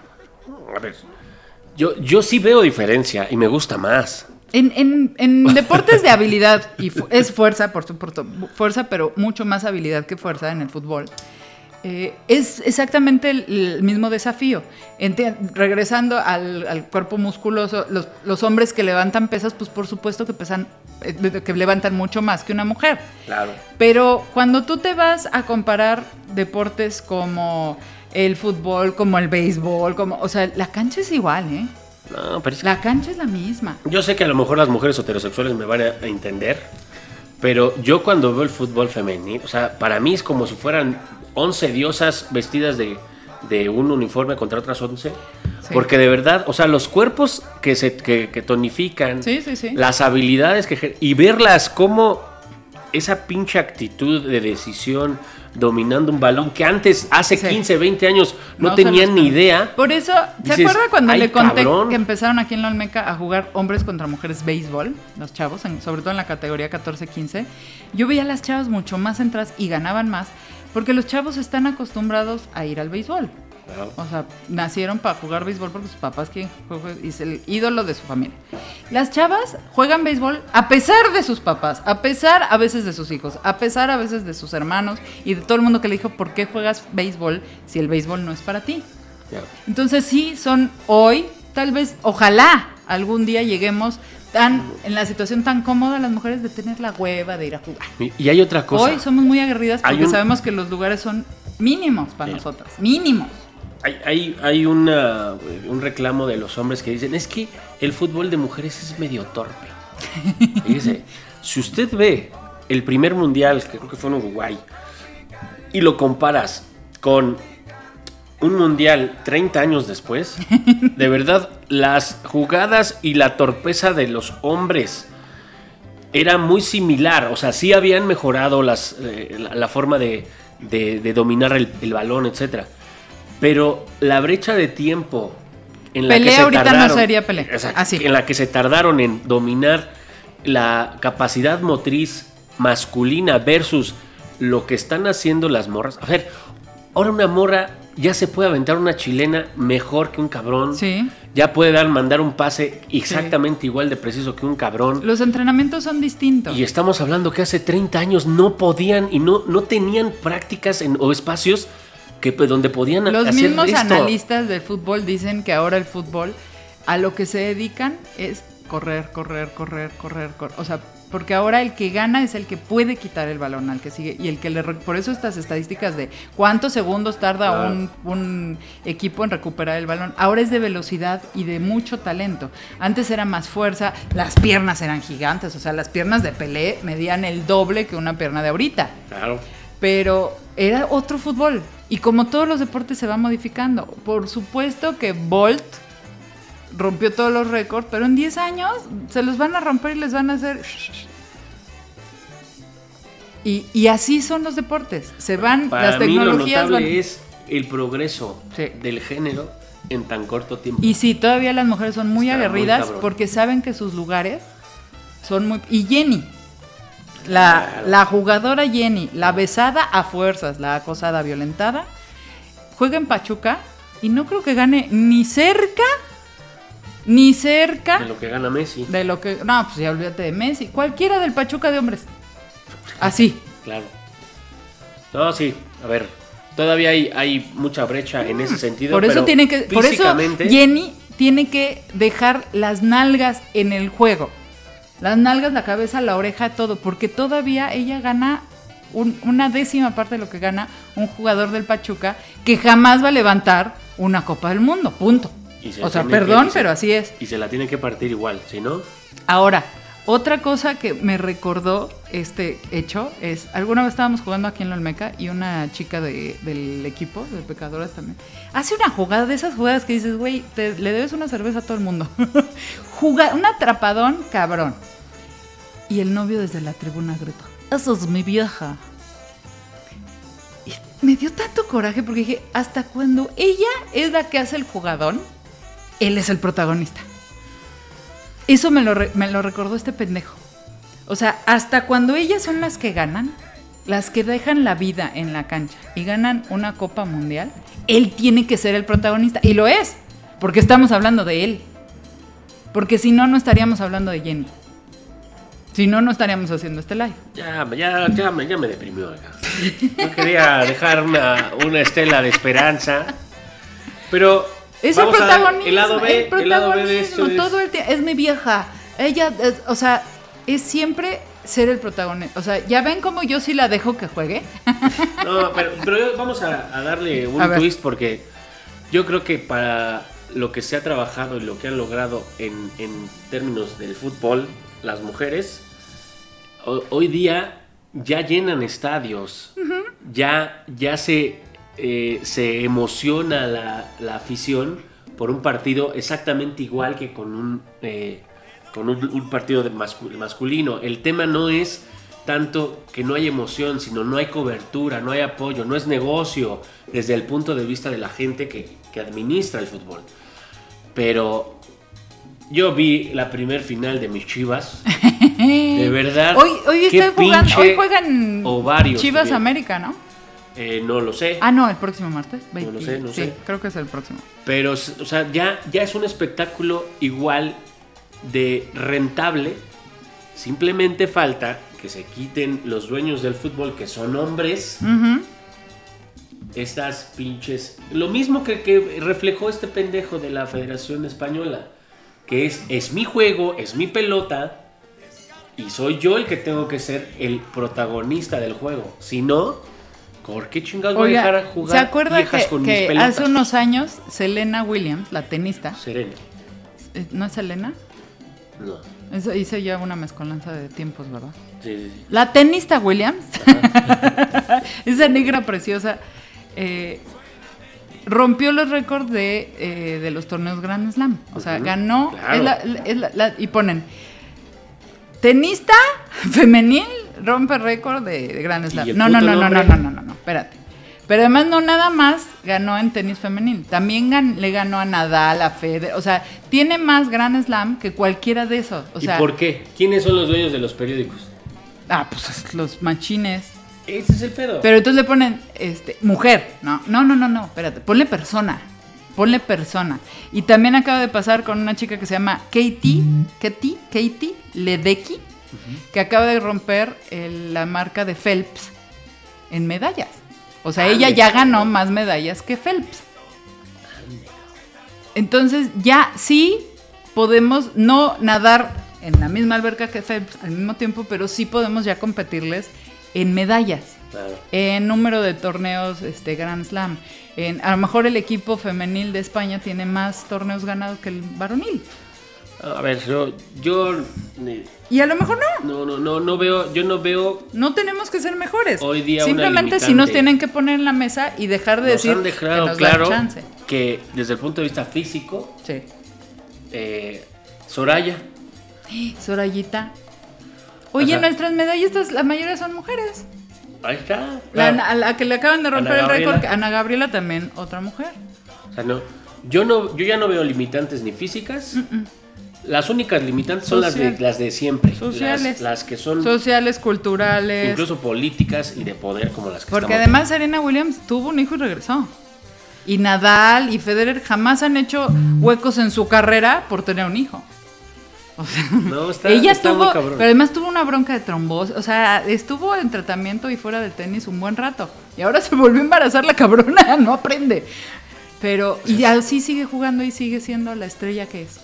A ver, yo, yo sí veo diferencia y me gusta más. En, en- en <laughs> deportes de habilidad, y fu- es fuerza, por supuesto, fuerza, pero mucho más habilidad que fuerza en el fútbol, eh, es exactamente el, el mismo desafío. Regresando al, al cuerpo musculoso, los, los hombres que levantan pesas, pues por supuesto que pesan, eh, que levantan mucho más que una mujer. Claro. Pero cuando tú te vas a comparar deportes como el fútbol, como el béisbol, como, o sea, la cancha es igual, ¿eh? No, pero es que- La cancha es la misma. yo sé que a lo mejor las mujeres heterosexuales me van a, entender, pero yo cuando veo el fútbol femenil, o sea, para mí es como si fueran 11 diosas vestidas de, de un uniforme contra otras 11. Sí. Porque de verdad, o sea, los cuerpos que se que, que tonifican, Sí, sí, sí. las habilidades que y verlas como esa pinche actitud de decisión dominando un balón que antes, hace Sí. 15, 20 años, no, tenían ni idea. Por eso, ¿se acuerda cuando "Ay, le conté cabrón". que empezaron aquí en la Olmeca a jugar hombres contra mujeres béisbol, los chavos, en- sobre todo en la categoría 14-15? Yo veía a las chavas mucho más entradas y ganaban más, porque los chavos están acostumbrados a ir al béisbol. O sea, nacieron para jugar béisbol porque sus papás quieren es el ídolo de su familia. Las chavas juegan béisbol a pesar de sus papás, a pesar a veces de sus hijos, a pesar a veces de sus hermanos y de todo el mundo que le dijo, ¿por qué juegas béisbol si el béisbol no es para ti? Entonces sí, son hoy, tal vez, ojalá algún día lleguemos tan en la situación tan cómoda las mujeres de tener la hueva de ir a jugar. Y- Y hay otra cosa. Hoy somos muy aguerridas porque un- sabemos que los lugares son mínimos para nosotras, mínimos. Hay, hay, hay una, un reclamo de los hombres que dicen, es que el fútbol de mujeres es medio torpe. Fíjese, <laughs> si usted ve el primer mundial, que creo que fue en Uruguay, y lo comparas con un mundial 30 años después, <laughs> de verdad, las jugadas y la torpeza de los hombres era muy similar. O sea, sí habían mejorado las, eh, la, la forma de, de- de dominar el, el balón, etcétera. Pero la brecha de tiempo en la Pelea que se ahorita no tardaron, sería pelea. Exacto, Así. en la que se tardaron en dominar la capacidad motriz masculina versus lo que están haciendo las morras. A ver, ahora una morra ya se puede aventar una chilena mejor que un cabrón. Sí. Ya puede dar, mandar un pase exactamente igual de preciso que un cabrón. Los entrenamientos son distintos. Y estamos hablando que hace 30 años no podían y no, no tenían prácticas en- o espacios que, pues, donde podían Los hacer mismos esto. analistas del fútbol dicen que ahora el fútbol a lo que se dedican es correr, correr, correr, correr, correr. O sea, porque ahora el que gana es el que puede quitar el balón al que sigue y el que le por eso estas estadísticas de cuántos segundos tarda Claro. un, un equipo en recuperar el balón. Ahora es de velocidad y de mucho talento. Antes era más fuerza, las piernas eran gigantes, o sea, las piernas de Pelé medían el doble que una pierna de ahorita Claro. pero era otro fútbol. Y como todos los deportes se va modificando. Por supuesto que Bolt rompió todos los récords, pero en 10 años se los van a romper y les van a hacer... Y, y así son los deportes. Se van, Para las mí lo tecnologías notable van. es el progreso Sí. del género en tan corto tiempo. Y sí, todavía las mujeres son muy Está aguerridas porque saben que sus lugares son muy... Y Jenny, la, Claro. la jugadora Jenny, la besada a fuerzas, la acosada, violentada, juega en Pachuca y no creo que gane ni cerca, ni cerca de lo que gana Messi. de lo que... No, pues ya olvídate de Messi, cualquiera del Pachuca de hombres. Así. Claro. No, sí, a ver, todavía hay, hay mucha brecha en ese sentido. Por eso pero tiene que, por eso Jenny tiene que dejar las nalgas en el juego. Las nalgas, la cabeza, la oreja, todo, porque todavía ella gana un- una décima parte de lo que gana un jugador del Pachuca que jamás va a levantar una Copa del Mundo, punto. O sea, que- perdón, se- pero así es. Y se la tiene que partir igual, si no, Ahora, otra cosa que me recordó este hecho es, alguna vez estábamos jugando aquí en la Olmeca y una chica de- del equipo, de Pecadoras también, hace una jugada de esas jugadas que dices, güey, le debes una cerveza a todo el mundo. <laughs> Juga, un atrapadón cabrón. Y el novio desde la tribuna gritó, eso es mi vieja. Y me dio tanto coraje porque dije, hasta cuando ella es la que hace el jugadón, él es el protagonista. Eso me lo, me lo recordó este pendejo. O sea, hasta cuando ellas son las que ganan, las que dejan la vida en la cancha y ganan una Copa Mundial, él tiene que ser el protagonista. Y lo es, porque estamos hablando de él. Porque si no, no estaríamos hablando de Jenny. Si no, no estaríamos haciendo este live. ya, ya, ya, me, ya me deprimió. acá. No quería dejar una estela de esperanza, pero Es el vamos a ver, protagonismo. el lado B, el el lado B de esto protagonismo, es- todo el tiempo. Es mi vieja. Ella, es- o sea, es siempre ser el protagonista. O sea, ya ven cómo yo sí la dejo que juegue. <laughs> No, pero, pero vamos a, a darle un A twist porque yo creo que para lo que se ha trabajado y lo que han logrado en, en términos del fútbol, las mujeres, ho- hoy día ya llenan estadios, ya, ya se, eh, se emociona la, la afición por un partido exactamente igual que con un, eh, con un, un partido de mascu- masculino. El tema no es tanto que no hay emoción, sino no hay cobertura, no hay apoyo, no es negocio desde el punto de vista de la gente que, que administra el fútbol. Pero yo vi la primer final de mis chivas. <laughs> De verdad. Hoy, hoy estoy jugando, hoy juegan Chivas tuvieron. América, ¿no? Eh, no lo sé. Ah, no, el próximo martes. No lo sé, no sí, sé. creo que es el próximo. Pero, o sea, ya, ya es un espectáculo igual de rentable. Simplemente falta que se quiten los dueños del fútbol, que son hombres, estas pinches... Lo mismo que, que reflejó este pendejo de la Federación Española, que es, es mi juego, es mi pelota, y soy yo el que tengo que ser el protagonista del juego. Si no, ¿por qué chingados voy a dejar a jugar ¿se acuerda viejas que, con que mis pelotas? hace unos años Selena Williams, la tenista, Serena. eh, ¿no es Selena? No. Eso hice ya una mezcolanza de tiempos, ¿verdad? Sí, sí, sí. La tenista Williams, <laughs> esa negra preciosa, eh, rompió los récords de, eh, de los torneos Grand Slam. O sea, ganó. claro. es la- es la- la- y ponen: tenista femenil rompe récord de, de Grand ¿Y Slam. No, no, no, no, no, no, no, no, no, espérate. Pero además no nada más ganó en tenis femenil, también gan- le ganó a Nadal, a Federer, o sea, tiene más Grand Slam que cualquiera de esos. O sea, ¿Y por qué? ¿Quiénes son los dueños de los periódicos? ah, pues los machines. Ese es el pedo. Pero entonces le ponen, este, mujer. No, no, no, no, no, espérate. Ponle persona. Ponle persona. Y también acaba de pasar con una chica que se llama Katie, Katie, Katie Ledecky, que acaba de romper el- la marca de Phelps en medallas. O sea, ella ya ganó más medallas que Phelps. Entonces ya sí podemos no nadar en la misma alberca que Phelps al mismo tiempo, pero sí podemos ya competirles en medallas Claro. en número de torneos este Grand Slam. En, a lo mejor el equipo femenil de España tiene más torneos ganados que el varonil. A ver, yo, yo Y a lo mejor no. no, no, no, no veo, yo no veo. No tenemos que ser mejores. Hoy día Simplemente si nos tienen que poner en la mesa y dejar de Nos decir han que dejado nos dan claro chance. que desde el punto de vista físico, Sí. eh, Soraya, <gasps> Sorayita. Oye, sea- nuestras medallistas, la mayoría son mujeres. Ahí está. La, claro. a la que le acaban de romper el récord. Ana Gabriela también, otra mujer. O sea, no, yo no, yo ya no veo limitantes ni físicas. Las únicas limitantes son las de, las de siempre. Sociales. Las, las que son Sociales, culturales. incluso políticas y de poder como las que Porque estamos además Serena Williams tuvo un hijo y regresó. Y Nadal y Federer jamás han hecho huecos en su carrera por tener un hijo. O sea, No, <laughs> está- ella está muy tuvo, cabrón. pero además tuvo una bronca de trombosis, o sea, estuvo en tratamiento y fuera del tenis un buen rato. Y ahora se volvió a embarazar la cabrona, <laughs> no aprende. Pero, y así sigue jugando y sigue siendo la estrella que es.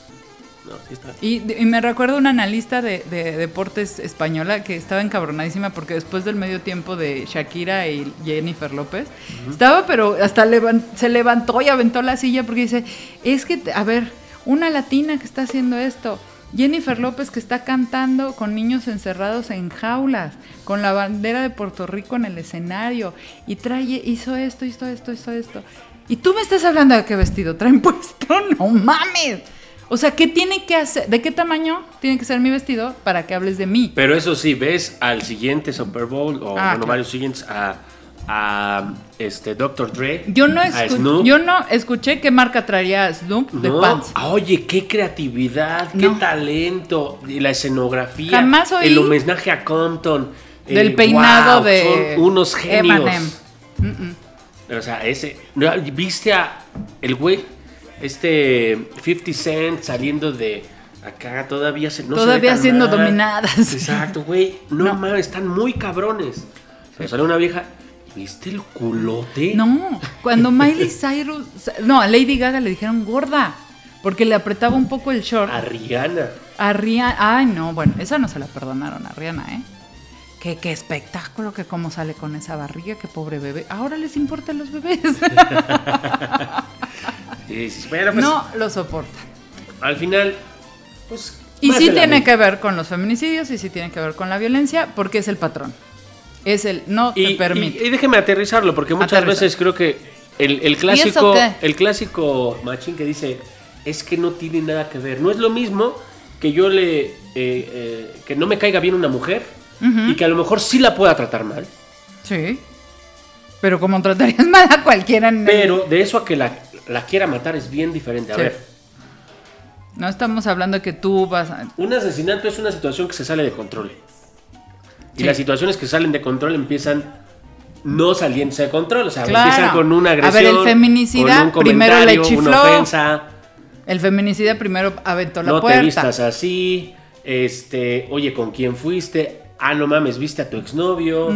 No, sí está. Y, y me recuerdo una analista de, de deportes española que estaba encabronadísima porque después del medio tiempo de Shakira y Jennifer López, estaba pero hasta se levantó y aventó la silla porque dice, es que, a ver, una latina que está haciendo esto, Jennifer López que está cantando con niños encerrados en jaulas, con la bandera de Puerto Rico en el escenario, y trae, hizo esto, hizo esto, hizo esto. Y tú me estás hablando de qué vestido traen <laughs> puesto, no mames. O sea, ¿qué tiene que hacer? ¿De qué tamaño tiene que ser mi vestido para que hables de mí? Pero eso sí, ves al siguiente Super Bowl o Ah, bueno, claro. varios siguientes a, a este Dr. Dre. Yo no, a escu- Snoop. yo no escuché qué marca traía Snoop de No, pants. ah, Oye, qué creatividad, qué No. talento, y la escenografía, Jamás oí el homenaje a Compton, Del eh, peinado wow, de son unos genios. M&M. O sea, ese. ¿viste a el güey, este 50 Cent saliendo de acá todavía se, no se ve Todavía tan siendo mal? dominadas. Exacto, güey, no, No. mames, están muy cabrones. Se sale una vieja, ¿viste el culote? No, cuando <laughs> Miley Cyrus, no, a Lady Gaga le dijeron gorda, porque le apretaba un poco el short. A Rihanna. A Rihanna, ay no, bueno, esa no se la perdonaron a Rihanna, ¿eh? Qué, qué espectáculo, que cómo sale con esa barriga, qué pobre bebé. Ahora les importan los bebés. <laughs> Bueno, pues, no lo soporta. al final, pues. Y sí tiene que ver con los feminicidios y sí tiene que ver con la violencia, porque es el patrón. Es el no te Y, permite. y- y déjeme aterrizarlo, porque muchas veces creo que el, el clásico, el clásico machín que dice es que no tiene nada que ver. No es lo mismo que yo le eh, eh, que no me caiga bien una mujer y que a lo mejor sí la pueda tratar mal, Sí. Pero como tratarías <laughs> mal a cualquiera el- pero de eso a que la, la quiera matar es bien diferente. A Sí. ver, No estamos hablando de que tú vas a... un asesinato es una situación que se sale de control. Y las situaciones que salen de control empiezan no saliéndose de control, o sea, Claro. empiezan con una A ver, agresión, el feminicida con un primero le chifló. una ofensa. El feminicida primero aventó la no puerta. te vistas así, este, oye, ¿con quién fuiste? Ah, no mames, viste a tu exnovio.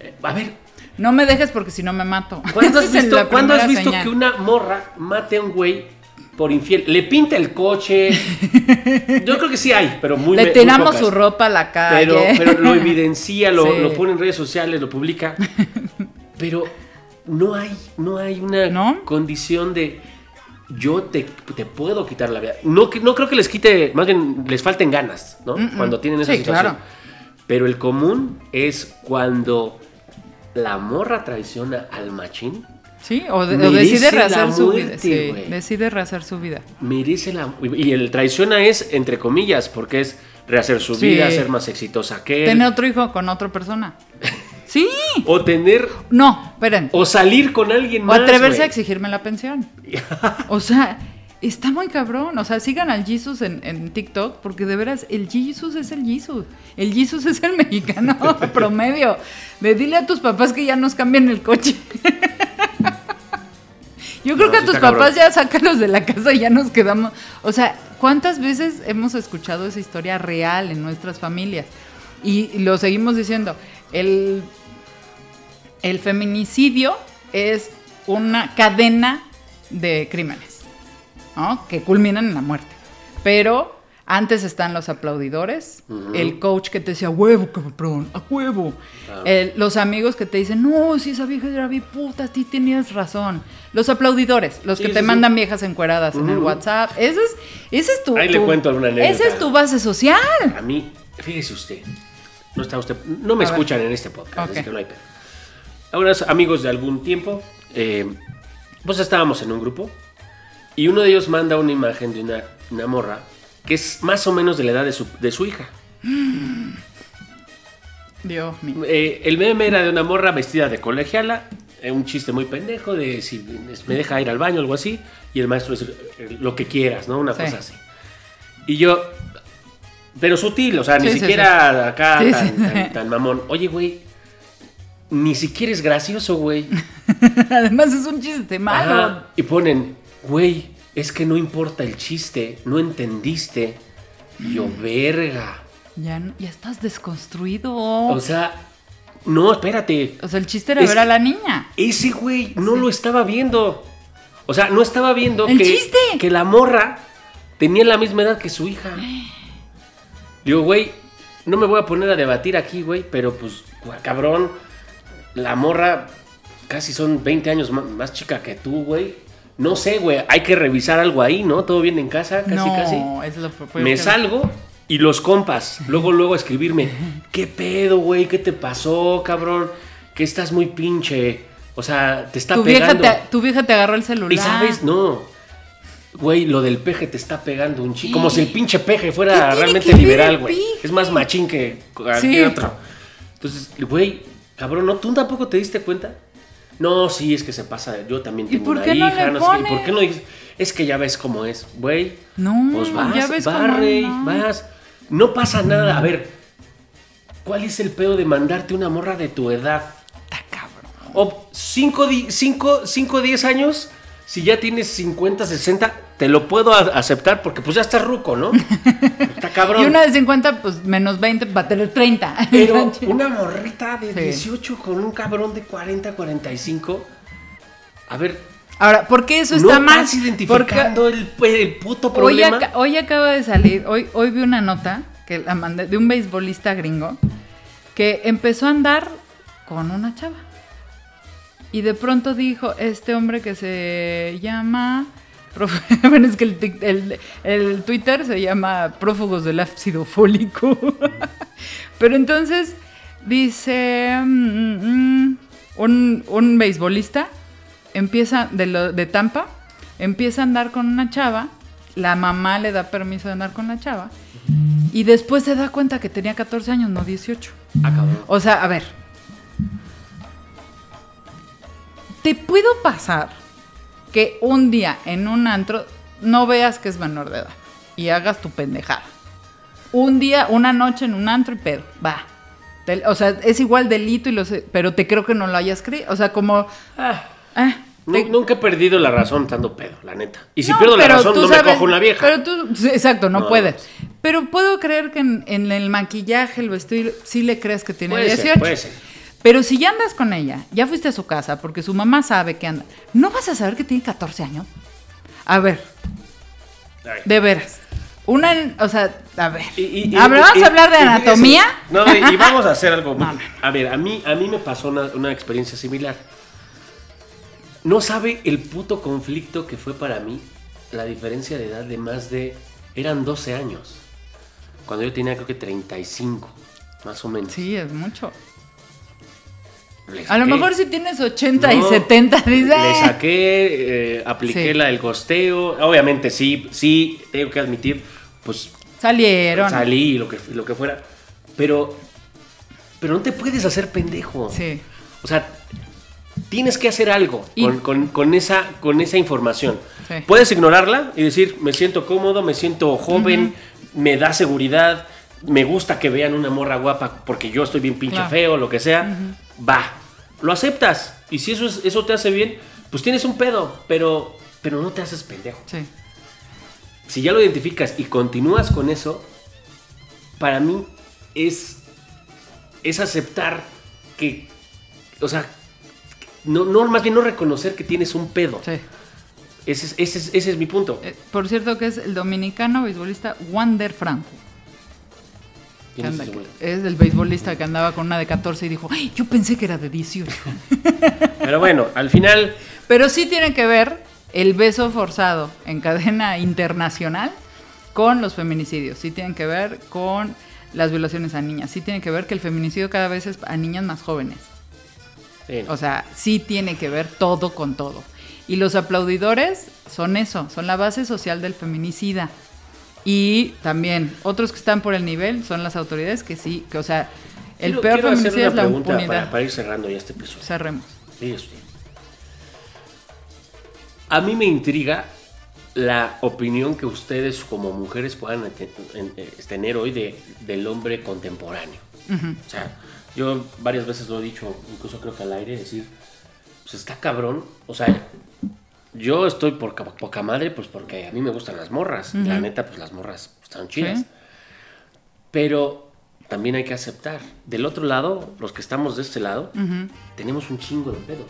Eh, a ver, No me dejes porque si no me mato. ¿cuándo <laughs> has visto, la ¿cuándo has primera visto señal. que una morra mate a un güey por infiel? Le pinta el coche. <laughs> Yo creo que sí hay, pero muy Le muy tiramos su ropa a la calle. Pero, pero lo <laughs> evidencia, lo, Sí. lo pone en redes sociales, lo publica. Pero no hay, no hay una ¿No? condición de yo te, te puedo quitar la vida. No, no creo que les quite, más bien les falten ganas, ¿no? Cuando tienen esa Sí, situación. claro. Pero el común es cuando la morra traiciona al machín, Sí, o, de- o decide rehacer su vida. Sí, decide rehacer su vida. la... Y el traiciona es, entre comillas, porque es rehacer su Sí. vida, ser más exitosa que él. Tener otro hijo con otra persona. <laughs> Sí. O tener... No, esperen. O salir con alguien O más, atreverse güey. a exigirme la pensión. <laughs> O sea, está muy cabrón. O sea, sigan al Jesus en, en TikTok porque de veras el Jesus es el Jesus. El Jesus es el <laughs> mexicano <laughs> promedio. De dile a tus papás que ya nos cambien el coche. Yo creo No, que a sí tus papás cabrón. ya sácalos de la casa y ya nos quedamos. O sea, ¿cuántas veces hemos escuchado esa historia real en nuestras familias? Y lo seguimos diciendo. El el feminicidio es una cadena de crímenes, ¿no? Que culminan en la muerte. Pero antes están los aplaudidores, el coach que te decía, huevo, cabrón, a huevo. El- los amigos que te dicen, no, si esa vieja era bien puta, ti tenías razón. Los aplaudidores, los Sí, que te sí. mandan viejas encueradas en el. WhatsApp. Ese es, ese es tu. Ahí le tu- cuento alguna anécdota. Esa es tu base social. A mí, fíjese usted, no está usted, no me A ver. escuchan en este podcast, Ok. así que no hay pedo. Algunos amigos de algún tiempo, eh, pues estábamos en un grupo y uno de ellos manda una imagen de una, una morra que es más o menos de la edad de su, de su hija. Dios mío. Eh, el meme era de una morra vestida de colegiala, eh, un chiste muy pendejo de si me deja ir al baño o algo así, y el maestro es eh, lo que quieras, ¿no? Una Sí. cosa así. Y yo, pero sutil, o sea, ni Sí, siquiera acá tan mamón. Oye, güey, ni siquiera es gracioso, güey. <laughs> Además es un chiste malo. Ajá. Y ponen, güey, es que no importa el chiste, no entendiste. Y yo, verga. Ya, ya estás desconstruido. O sea, no, espérate. O sea, el chiste era Es ver a la niña. Ese güey no lo estaba viendo. O sea, no estaba viendo ¡El que, chiste! que la morra tenía la misma edad que su hija. <gasps> Digo, güey, no me voy a poner a debatir aquí, güey, pero pues, cabrón, la morra casi son 20 años ma- más, chica que tú, güey. No sé, güey, hay que revisar algo ahí, ¿no? Todo bien en casa, casi, no, casi. es lo peor Me salgo y los compas, luego, luego escribirme, <laughs> ¿qué pedo, güey? ¿Qué te pasó, cabrón? Que estás muy pinche. O sea, te está Tu vieja, pegando. te, tu vieja te agarró el celular. Y sabes, no. Güey, lo del peje te está pegando un chico. Como si el pinche peje ¿Qué fuera realmente liberal, güey. Es más machín que cualquier Sí. otro. Entonces, güey, cabrón, ¿no? ¿Tú tampoco te diste cuenta? No, sí, es que se pasa. Yo también ¿Y tengo por una qué no hija, le no, sé. ¿Y por qué no dices? Es que ya ves cómo es, güey. No, Pues vas, ya ves cómo barre, no. vas. No pasa nada. A ver, ¿cuál es el pedo de mandarte una morra de tu edad? Está cabrón. O 5 o 10 años, si ya tienes 50, 60, te lo puedo aceptar porque pues ya estás ruco, ¿no? <laughs> Está cabrón. Y una de 50, pues menos 20, va a tener 30. <laughs> Pero <laughs> una morrita de Sí. 18 con un cabrón de 40, 45. A ver, Ahora, ¿por qué eso no está mal? estás identificando el, el puto Porque hoy, problema. aca- hoy acaba de salir, hoy, hoy vi una nota que la mandé de un beisbolista gringo que empezó a andar con una chava. Y de pronto dijo, este hombre que se llama... <laughs> Bueno, es que el, tic- el- el Twitter se llama prófugos del ácido fólico. <laughs> Pero entonces dice mm, mm, un, un beisbolista empieza de, lo- de Tampa, empieza a andar con una chava, la mamá le da permiso de andar con la chava y después se da cuenta que tenía 14 años, no 18. Ah, cabrón. O sea, a ver. ¿Te puedo pasar que un día en un antro no veas que es menor de edad y hagas tu pendejada? Un día, una noche en un antro y pedo, va. Te- o sea, es igual delito y lo sé, pero te creo que no lo hayas creído. O sea, como... Ah, eh, te- nunca he perdido la razón estando pedo, la neta. Y si No, pierdo la razón, no sabes- me cojo una vieja. Pero tú, exacto, no, No. puedes. Pero puedo creer que en, en el maquillaje, el vestido, sí le crees que tiene Puede ser, 18. puede ser. Pero si ya andas con ella, ya fuiste a su casa porque su mamá sabe que anda, ¿no vas a saber que tiene 14 años? A ver, Ay. de veras. Una, o sea, a ver. Y- y- y- a ver, ¿vamos y- a hablar de anatomía? No, y, vamos a hacer algo. <laughs> muy-. A ver, a mí, a mí me pasó una, una experiencia similar. No sabe el puto conflicto que fue para mí la diferencia de edad de más de... Eran 12 años. Cuando yo tenía creo que 35, más o menos. Sí, es mucho. A lo mejor si tienes 80 y No, 70, dices, Le "Eh". saqué, eh, apliqué Sí. la del costeo. Obviamente sí, sí, tengo que admitir, pues salieron. salí y lo que, lo que fuera. Pero, pero no te puedes hacer pendejo. Sí. O sea, tienes que hacer algo Y- con, con- con esa, con esa información. Sí. Puedes ignorarla y decir, me siento cómodo, me siento joven, me da seguridad, me gusta que vean una morra guapa porque yo estoy bien pinche Claro. feo, lo que sea. Va, lo aceptas. Y si eso, es- eso te hace bien, pues tienes un pedo, pero, pero no te haces pendejo. Sí. Si ya lo identificas y continúas con eso, para mí es, es aceptar que, o sea, no, no, más bien no reconocer que tienes un pedo. sí. Ese, es, ese, es, ese es mi punto. Eh, por cierto, que es el dominicano beisbolista Wander Franco. Que ¿Quién es ese güey? es el beisbolista que andaba con una de 14 y dijo, "Ay, yo pensé que era de 18. <laughs> Pero bueno, al final, Pero sí tiene que ver el beso forzado en cadena internacional con los feminicidios. Sí tienen que ver con las violaciones a niñas. Sí tiene que ver que el feminicidio cada vez es a niñas más jóvenes. O sea, sí tiene que ver todo con todo. Y los aplaudidores son eso, son la base social del feminicida. Y también otros que están por el nivel son las autoridades que sí, que o sea, El Quiero- peor quiero feminicidio es la pregunta impunidad. Para, para ir cerrando ya este episodio. Cerremos. Mire usted. A mí me intriga la opinión que ustedes como mujeres puedan te- en- eh, tener hoy de, del hombre contemporáneo. O sea, yo varias veces lo he dicho, incluso creo que al aire, decir, pues está cabrón. O sea, yo estoy por ca- poca madre, pues porque a mí me gustan las morras. La neta, pues las morras están chidas. Sí. Pero también hay que aceptar. Del otro lado, los que estamos de este lado, tenemos un chingo de pedos.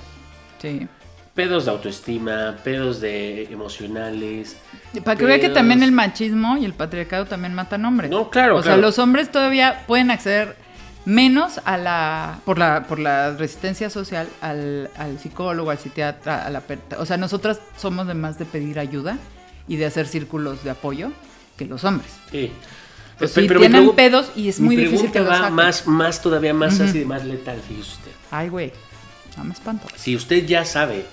Sí. Pedos de autoestima, pedos de emocionales. Para que vea que también el machismo y el patriarcado también matan hombres. No, claro, O sea, los hombres todavía pueden acceder menos a la por la por la resistencia social al, al psicólogo, al psiquiatra, a la o sea, nosotras somos de más de pedir ayuda y de hacer círculos de apoyo que los hombres. Sí. Pues sí, mi tienen pedos y es mi muy difícil que va más, más todavía más así de más letal, fíjese usted. Ay, güey. No me espanto. Si usted ya sabe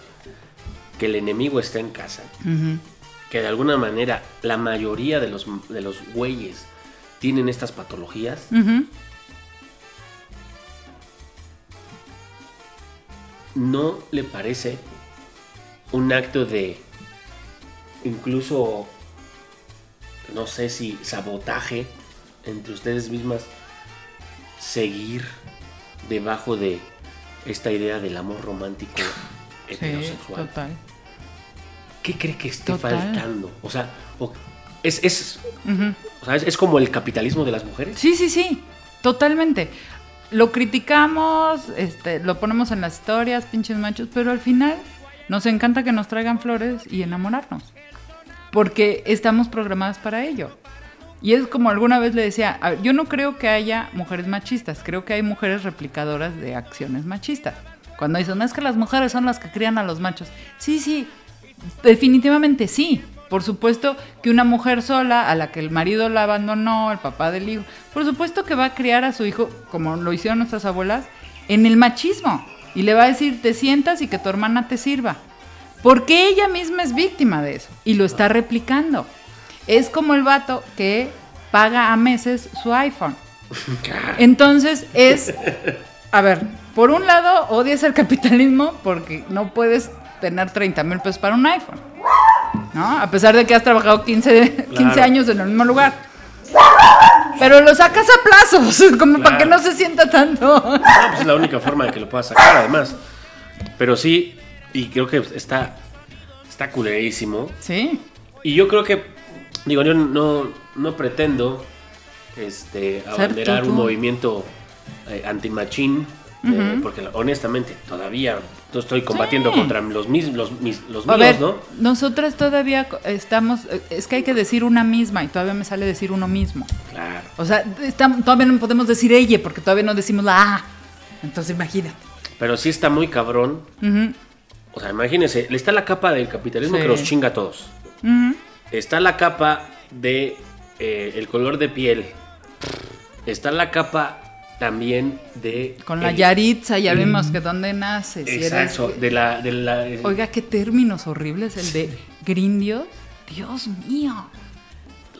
que el enemigo está en casa, que de alguna manera la mayoría de los, de los güeyes tienen estas patologías, Ujú. ¿No le parece un acto de incluso, no sé si sabotaje entre ustedes mismas, seguir debajo de esta idea del amor romántico Sí, heterosexual? total. ¿Qué cree que esté Total. faltando? O sea, es, es, o sea, es, es como el capitalismo de las mujeres. Sí, sí, sí, totalmente. Lo criticamos, este, lo ponemos en las historias, pinches machos, pero al final nos encanta que nos traigan flores y enamorarnos. Porque estamos programadas para ello. Y es como alguna vez le decía, yo no creo que haya mujeres machistas, creo que hay mujeres replicadoras de acciones machistas. Cuando dicen, "No, es que las mujeres son las que crían a los machos. Sí, sí, definitivamente sí. Por supuesto que una mujer sola, a la que el marido la abandonó, el papá del hijo, por supuesto que va a criar a su hijo, como lo hicieron nuestras abuelas, en el machismo. Y le va a decir, te sientas y que tu hermana te sirva. Porque ella misma es víctima de eso y lo está replicando. Es como el vato que paga a meses su iPhone. <laughs> Entonces es, a ver, por un lado odias el capitalismo porque no puedes tener 30 mil pesos para un iPhone, ¿no? A pesar de que has trabajado 15, 15 Claro. años en el mismo lugar. Pero lo sacas a plazos, <laughs> como para que no se sienta tanto. No, pues es la única forma de que lo puedas sacar, además. Pero sí, y creo que está, está culerísimo. Sí, Y yo creo que, digo, yo no, no pretendo este, abanderar un movimiento eh, anti-machín, eh, porque honestamente todavía estoy combatiendo Sí. contra los, mis, los, mis- los míos, ver, ¿no? nosotras todavía estamos, eh, es que hay que decir una misma y todavía me sale decir uno mismo. Claro. O sea, estam- todavía no podemos decir ella porque todavía no decimos la A. Entonces imagínate. Pero sí está muy cabrón. O sea, imagínense, le está la capa del capitalismo Sí. que los chinga a todos. Está la capa de eh, el color de piel. Está la capa también de Con la el- Yaritza ya vimos que dónde nace. si eres- Exacto, de la, de la Oiga, qué términos horribles el de grindios. Dios mío.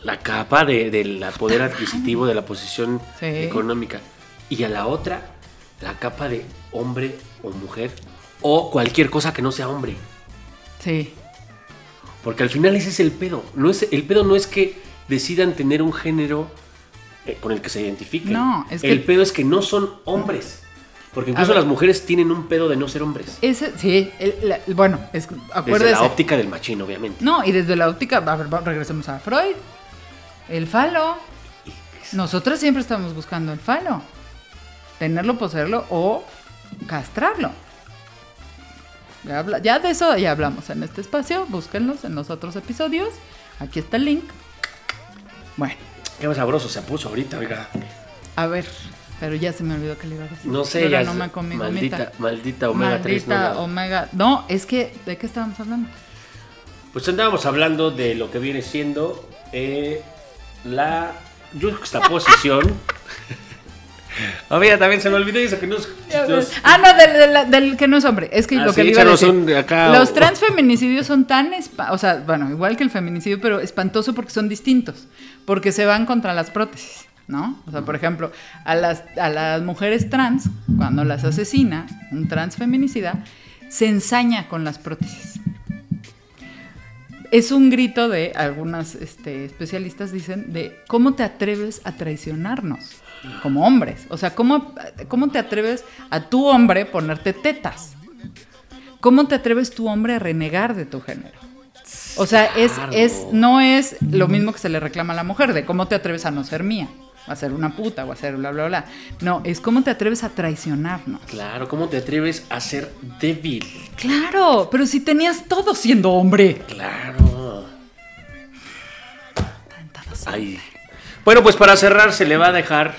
la capa de- del poder adquisitivo, de la posición Sí. económica. Y a la otra, la capa de hombre o mujer o cualquier cosa que no sea hombre. Sí. Porque al final ese es el pedo. No es, el pedo no es que decidan tener un género con el que se identifiquen. No, es que- El pedo es que no son hombres. Porque incluso las mujeres tienen un pedo de no ser hombres. Ese, sí, el- la- bueno, es, Desde acuérdese. la óptica del machín, obviamente. No, y desde la óptica, a ver, regresemos a Freud. El falo. Nosotras siempre estamos buscando el falo. Tenerlo, poseerlo o castrarlo. Ya, habla- ya de eso ya hablamos en este espacio. Búsquenlos en los otros episodios. Aquí está el link. Bueno, Qué sabroso se puso ahorita, oiga. a ver. Pero ya se me olvidó que le iba a decir. No sé, Yo ya no me comí maldita, gomita. maldita omega 3. Maldita No, omega. No, es que, ¿de qué estábamos hablando? Pues andábamos hablando de lo que viene siendo eh, la juxtaposición. <laughs> Mira, también se me olvidó eso que nos... nos- Ah, no, del, del- del que no es hombre. Es que Ah, lo que sí, le iba a decir. de acá, los o- transfeminicidios son tan, o sea, bueno, igual que el feminicidio, pero espantoso porque son distintos, porque se van contra las prótesis. ¿no? O sea, por ejemplo, a las, a las mujeres trans, cuando las asesina, un trans feminicida, se ensaña con las prótesis. Es un grito de, algunas este, especialistas dicen, de cómo te atreves a traicionarnos como hombres. O sea, ¿cómo, cómo te atreves a tu hombre ponerte tetas? ¿Cómo te atreves tu hombre a renegar de tu género? O sea, es, es, no es lo mismo que se le reclama a la mujer, de cómo te atreves a no ser mía, a ser una puta o a ser bla, bla, bla. No, es cómo te atreves a traicionarnos. Claro, ¿cómo te atreves a ser débil? Claro, pero si tenías todo siendo hombre. Claro. Ay. Bueno, pues para cerrar se le va a dejar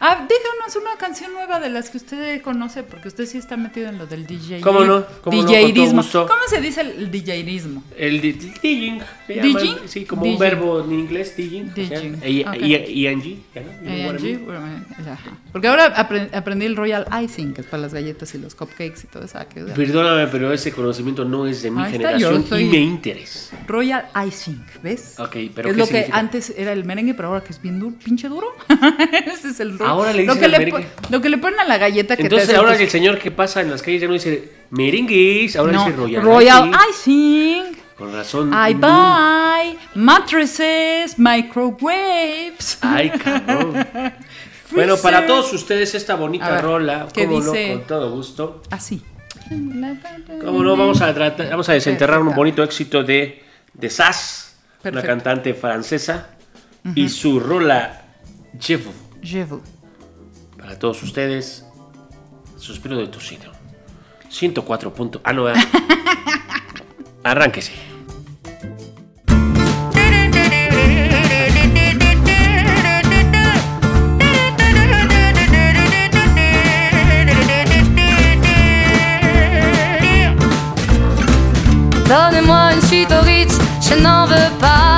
Ah, díganos una canción nueva de las que usted conoce, porque usted sí está metido en lo del DJ. ¿Cómo no? ¿Cómo DJismo. ¿Cómo se dice el DJismo? El DJing. ¿DJing? Sí, como un verbo en inglés, DJing. DJing. ENG. Porque ahora aprendí el Royal Icing, que es para las galletas y los cupcakes y todo eso. Perdóname, pero ese conocimiento no es de mi generación y me interesa. Royal Icing, ¿ves? Ok, pero Es lo que antes era el merengue, pero ahora que es bien duro, pinche duro. <laughs> ese es el Ahora le dicen lo que, le, lo que le ponen a la galleta que Entonces, ahora el señor que pasa en las calles ya no dice merengues, ahora dice Royal, Royal Icing. Con razón. I buy mattresses, microwaves. Ay, <laughs> cabrón. bueno, para todos ustedes esta bonita rola, como no, con todo gusto. Así. Como no, vamos a tratar, vamos a desenterrar un bonito éxito de, de Sass, una cantante francesa, y su rola Jevo. Para todos ustedes, suspiro de tocino. 104 puntos. Ah, no, <laughs> arránquese. Donnez-moi une suite au Ritz, je n'en veux pas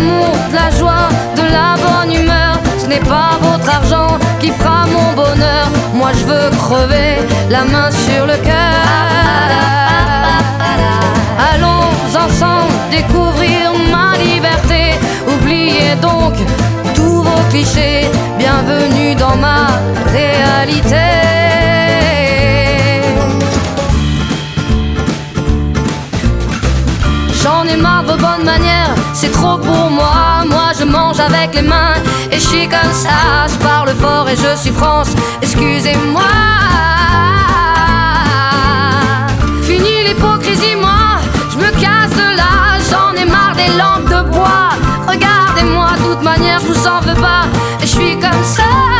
De la joie, de la bonne humeur. Ce n'est pas votre argent qui fera mon bonheur. Moi je veux crever la main sur le cœur. Allons ensemble découvrir ma liberté. Oubliez donc tous vos clichés. Bienvenue dans ma réalité. J'en ai marre de vos bonnes manières, c'est trop pour moi. Moi je mange avec les mains et je suis comme ça. Je parle fort et je suis France, excusez-moi. Fini l'hypocrisie, moi, je me casse de là. J'en ai marre des lampes de bois. Regardez-moi, de toute manière, je vous en veux pas. Et je suis comme ça.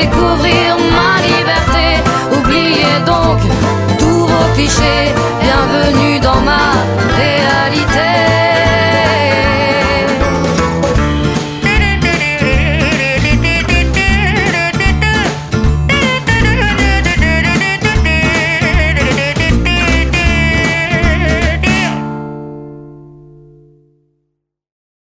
découvrir ma liberté. Oubliez donc tous vos clichés, bienvenue dans ma réalité.